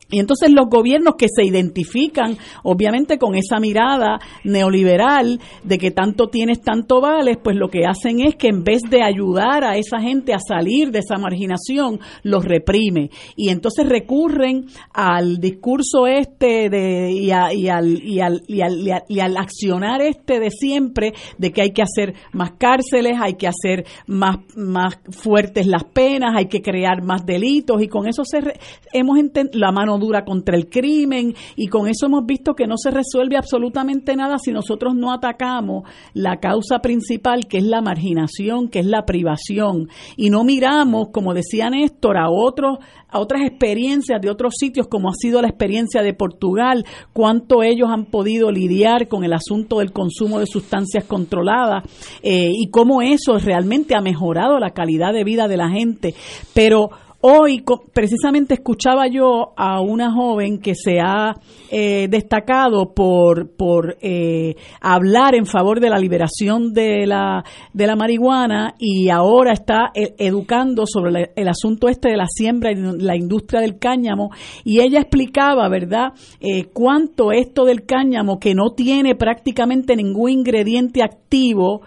Y entonces los gobiernos que se identifican, obviamente con esa mirada neoliberal de que tanto tienes, tanto vales, pues lo que hacen es que en vez de ayudar a esa gente a salir de esa marginación, los reprime. Y entonces recurren al discurso este de, y, y, al, y, al, y, al, y, al, accionar este de siempre de que hay que hacer más cárceles, hay que hacer más, más fuertes las penas, hay que crear más delitos y con eso se hemos la mano dura contra el crimen y con eso hemos visto que no se resuelve absolutamente nada si nosotros no atacamos la causa principal que es la marginación, que es la privación y no miramos, como decía Néstor, a otros a otras experiencias de otros sitios como ha sido la experiencia de Portugal, cuánto ellos han podido lidiar con el asunto del consumo de sustancias controladas eh, y cómo eso realmente ha mejorado la calidad de vida de la gente. Pero Hoy precisamente escuchaba yo a una joven que se ha eh, destacado por, por eh, hablar en favor de la liberación de la, de la marihuana y ahora está eh, educando sobre el asunto este de la siembra y la industria del cáñamo y ella explicaba, ¿verdad?, cuánto esto del cáñamo que no tiene prácticamente ningún ingrediente activo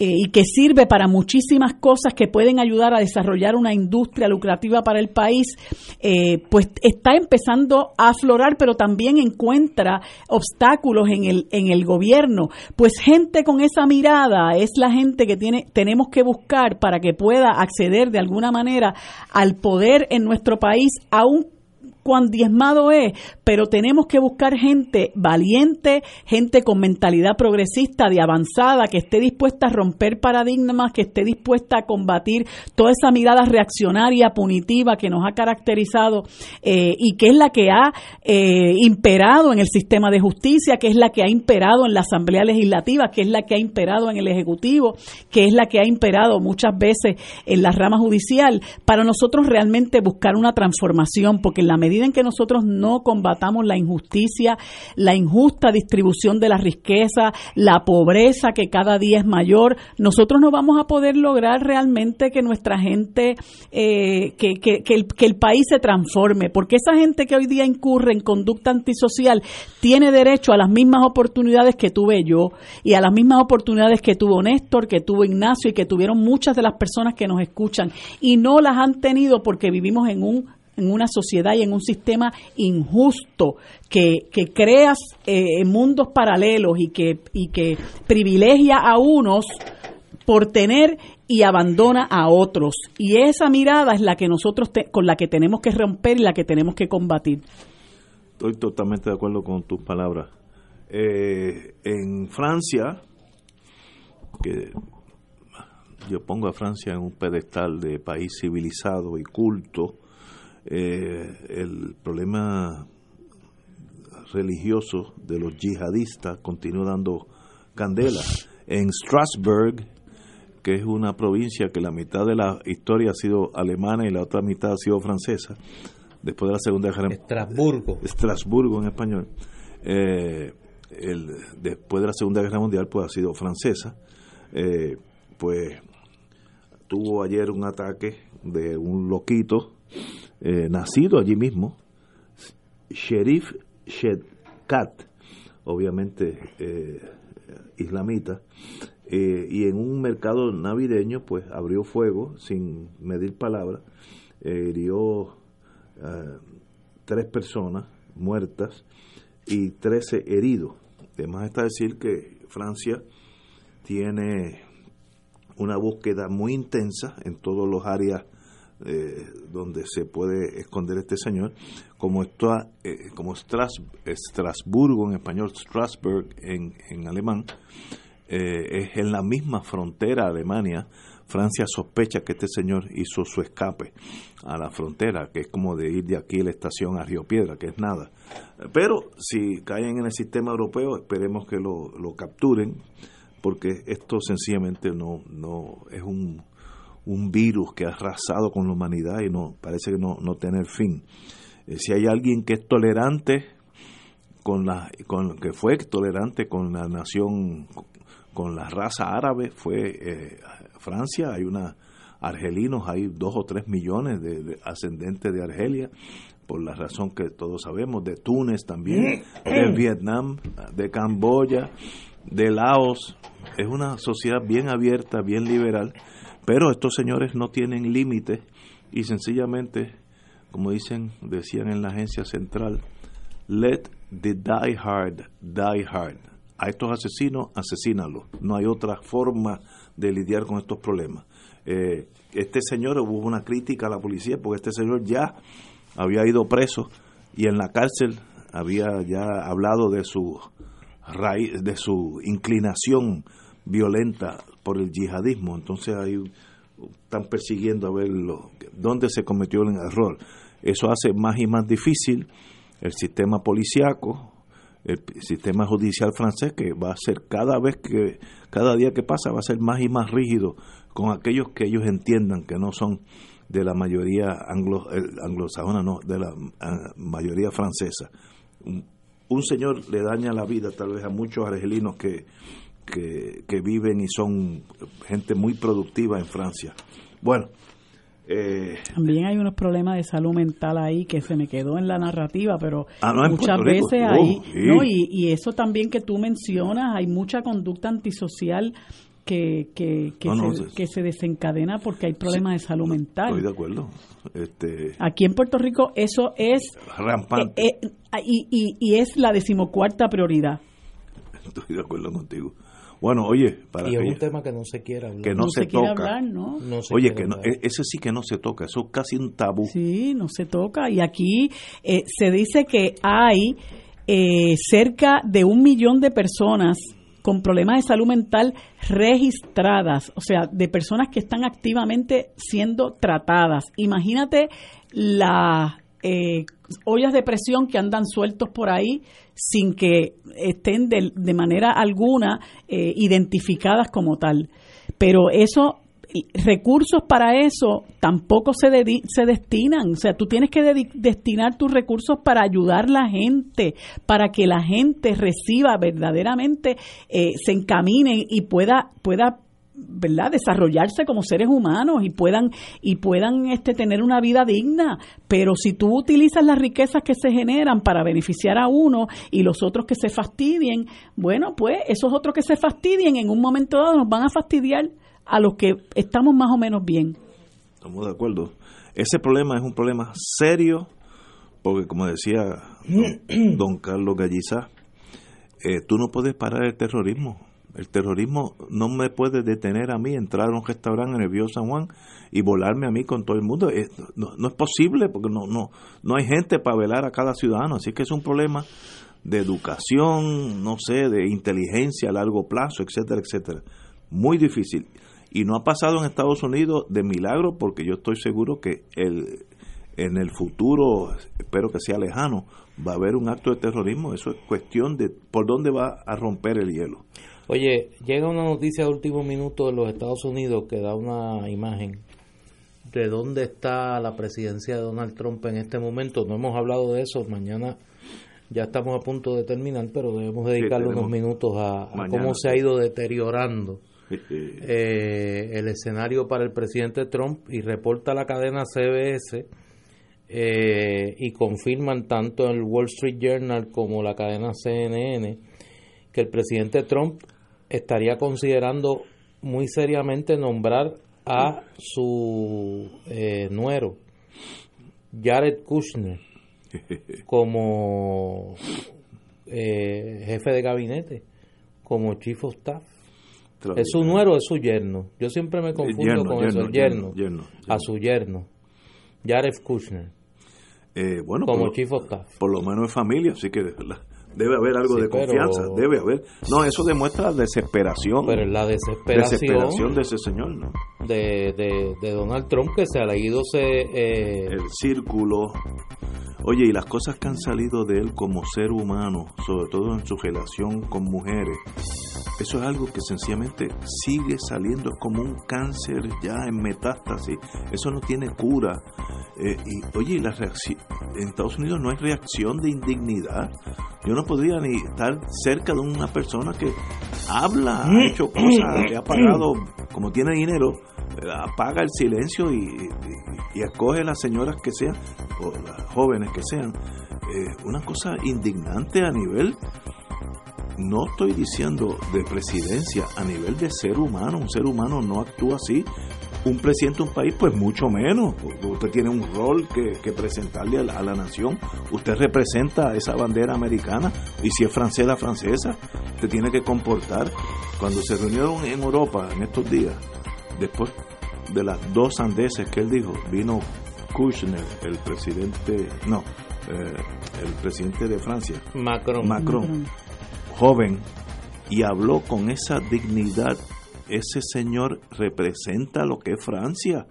eh, y que sirve para muchísimas cosas que pueden ayudar a desarrollar una industria lucrativa para el país, eh, pues está empezando a aflorar, pero también encuentra obstáculos en el, en el gobierno. Pues gente con esa mirada es la gente que tiene, tenemos que buscar para que pueda acceder de alguna manera al poder en nuestro país, aún cuán diezmado es, pero tenemos que buscar gente valiente, gente con mentalidad progresista, de avanzada, que esté dispuesta a romper paradigmas, que esté dispuesta a combatir toda esa mirada reaccionaria, punitiva que nos ha caracterizado eh, y que es la que ha eh, imperado en el sistema de justicia, que es la que ha imperado en la Asamblea Legislativa, que es la que ha imperado en el Ejecutivo, que es la que ha imperado muchas veces en la rama judicial, para nosotros realmente buscar una transformación, porque en la medida en que nosotros no combatamos la injusticia, la injusta distribución de la riqueza, la pobreza que cada día es mayor, nosotros no vamos a poder lograr realmente que nuestra gente, eh, que, que, el, que el país se transforme, porque esa gente que hoy día incurre en conducta antisocial tiene derecho a las mismas oportunidades que tuve yo y a las mismas oportunidades que tuvo Néstor, que tuvo Ignacio y que tuvieron muchas de las personas que nos escuchan y no las han tenido porque vivimos en un en una sociedad y en un sistema injusto que, que crea eh, mundos paralelos y que, y que privilegia a unos por tener y abandona a otros. Y esa mirada es la que nosotros con la que tenemos que romper y la que tenemos que combatir. Estoy totalmente de acuerdo con tus palabras. Eh, en Francia, que yo pongo a Francia en un pedestal de país civilizado y culto, eh, el problema religioso de los yihadistas continúa dando candela. En Strasbourg, que es una provincia que la mitad de la historia ha sido alemana y la otra mitad ha sido francesa, después de la Segunda Guerra Estrasburgo. Estrasburgo en español. Eh, después de la Segunda Guerra Mundial, pues ha sido francesa. Eh, pues tuvo ayer un ataque de un loquito eh, nacido allí mismo, Sherif Shedkat, obviamente eh, islamita, eh, y en un mercado navideño pues abrió fuego sin medir palabras, hirió tres personas muertas y trece heridos. Además está decir que Francia tiene una búsqueda muy intensa en todos los áreas eh, donde se puede esconder este señor, como, está, eh, como Estrasburgo en español, Strasbourg en, en alemán, eh, es en la misma frontera Alemania. Francia sospecha que este señor hizo su escape a la frontera, que es como de ir de aquí a la estación a Río Piedra, que es nada. Pero si caen en el sistema europeo, esperemos que lo, lo capturen, porque esto sencillamente no, no es un un virus que ha arrasado con la humanidad y no parece que no, no tener fin. Eh, si hay alguien que es tolerante con la con que fue tolerante con la nación con la raza árabe fue eh, Francia, hay una argelinos, hay dos o tres millones de, ascendentes de Argelia, por la razón que todos sabemos, de Túnez también, de Vietnam, de Camboya, de Laos. Es una sociedad bien abierta, bien liberal, pero estos señores no tienen límites y sencillamente, como dicen, decían en la agencia central, let the die hard die hard. A estos asesinos, asesínalos. No hay otra forma de lidiar con estos problemas. Eh, este señor, hubo una crítica a la policía porque este señor ya había ido preso y en la cárcel había ya hablado de su raíz, de su inclinación violenta por el yihadismo. Entonces ahí están persiguiendo a ver dónde se cometió el error. Eso hace más y más difícil el sistema policiaco, el sistema judicial francés, que va a ser cada vez que, cada día que pasa, va a ser más y más rígido con aquellos que ellos entiendan que no son de la mayoría anglo, anglosajona, no, de la mayoría francesa. Un, señor le daña la vida tal vez a muchos argelinos que, que, que viven y son gente muy productiva en Francia. Bueno, eh, También hay unos problemas de salud mental ahí que se me quedó en la narrativa, pero ah, muchas veces ahí, oh, y, eso también que tú mencionas, hay mucha conducta antisocial que, que, se, que se desencadena porque hay problemas de salud mental. Estoy de acuerdo. Este, Aquí en Puerto Rico eso es... Rampante. Eh, eh, y, y, y es la decimocuarta prioridad. Estoy de acuerdo contigo. Bueno, oye, para y es un tema que no se quiere hablar. Que no, se, toca. oye, que ese sí que no se toca, eso es casi un tabú. Sí, no se toca. Y aquí eh, se dice que hay eh, cerca de un millón de personas con problemas de salud mental registradas, o sea, de personas que están activamente siendo tratadas. Imagínate la eh, ollas de presión que andan sueltos por ahí sin que estén de, de manera alguna eh, identificadas como tal. Pero eso, recursos para eso tampoco se, se destinan. O sea, tú tienes que destinar tus recursos para ayudar a la gente, para que la gente reciba verdaderamente, eh, se encamine y pueda, pueda verdad desarrollarse como seres humanos y puedan y puedan este tener una vida digna. Pero si tú utilizas las riquezas que se generan para beneficiar a uno y los otros que se fastidien bueno pues esos otros que se fastidien en un momento dado nos van a fastidiar a los que estamos más o menos bien. Estamos de acuerdo. Ese problema es un problema serio porque como decía don, Carlos Galliza eh, tú no puedes parar el terrorismo el terrorismo no me puede detener a mí entrar a un restaurante en el Bío San Juan y volarme a mí con todo el mundo. no, es posible porque no, no, no hay gente para velar a cada ciudadano. Así que es un problema de educación, no sé, de inteligencia a largo plazo, etcétera, etcétera. Muy difícil. Y no ha pasado en Estados Unidos de milagro porque yo estoy seguro que el, en el futuro, espero que sea lejano, va a haber un acto de terrorismo. Eso es cuestión de por dónde va a romper el hielo. Oye, llega una noticia de último minuto de los Estados Unidos que da una imagen de dónde está la presidencia de Donald Trump en este momento. No hemos hablado de eso, mañana ya estamos a punto de terminar, pero debemos dedicarle unos minutos a, cómo se ha ido deteriorando eh, el escenario para el presidente Trump y reporta la cadena CBS eh, y confirman tanto el Wall Street Journal como la cadena CNN que el presidente Trump estaría considerando muy seriamente nombrar a su eh, nuero, Jared Kushner, como eh, jefe de gabinete, como chief of staff. ¿Es su nuero o es su yerno? Yo siempre me confundo con eso, el yerno, a su yerno, Jared Kushner. Eh, bueno, como chief of staff. Por lo menos es familia, así que debe haber algo de confianza, debe haber. No, eso demuestra desesperación. Pero la desesperación, de ese señor, ¿no? De, de, Donald Trump que se ha leído eh, el círculo. Oye, y las cosas que han salido de él como ser humano, sobre todo en su relación con mujeres, eso es algo que sencillamente sigue saliendo como un cáncer ya en metástasis. Eso no tiene cura. Eh, y oye, la reacción, en Estados Unidos no hay reacción de indignidad. Yo no podría ni estar cerca de una persona que habla, ha hecho cosas, ha pagado, como tiene dinero, eh, apaga el silencio y, y, acoge a las señoras que sean, o las jóvenes que sean. Eh, una cosa indignante a nivel no estoy diciendo de presidencia, a nivel de ser humano, un ser humano no actúa así. Un presidente de un país, pues mucho menos. Usted tiene un rol que, presentarle a la, nación. Usted representa esa bandera americana y si es francesa, francesa, usted tiene que comportar. Cuando se reunieron en Europa en estos días, después de las dos sandeces que él dijo, vino Kushner, el presidente, no, eh, el presidente de Francia, Macron. Macron, joven, y habló con esa dignidad. Ese señor representa lo que es Francia.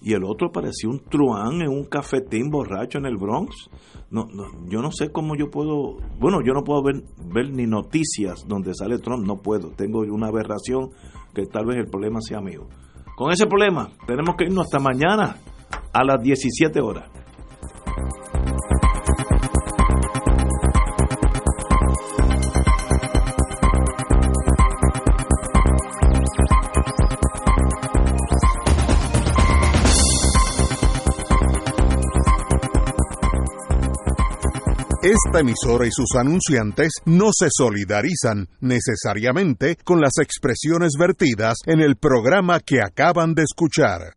Y el otro parecía un truán en un cafetín borracho en el Bronx. No, no, yo no sé cómo yo puedo, bueno, yo no puedo ver, ver ni noticias donde sale Trump, no puedo, tengo una aberración que tal vez el problema sea mío. Con ese problema tenemos que irnos hasta mañana a las 17 horas. Esta emisora y sus anunciantes no se solidarizan necesariamente con las expresiones vertidas en el programa que acaban de escuchar.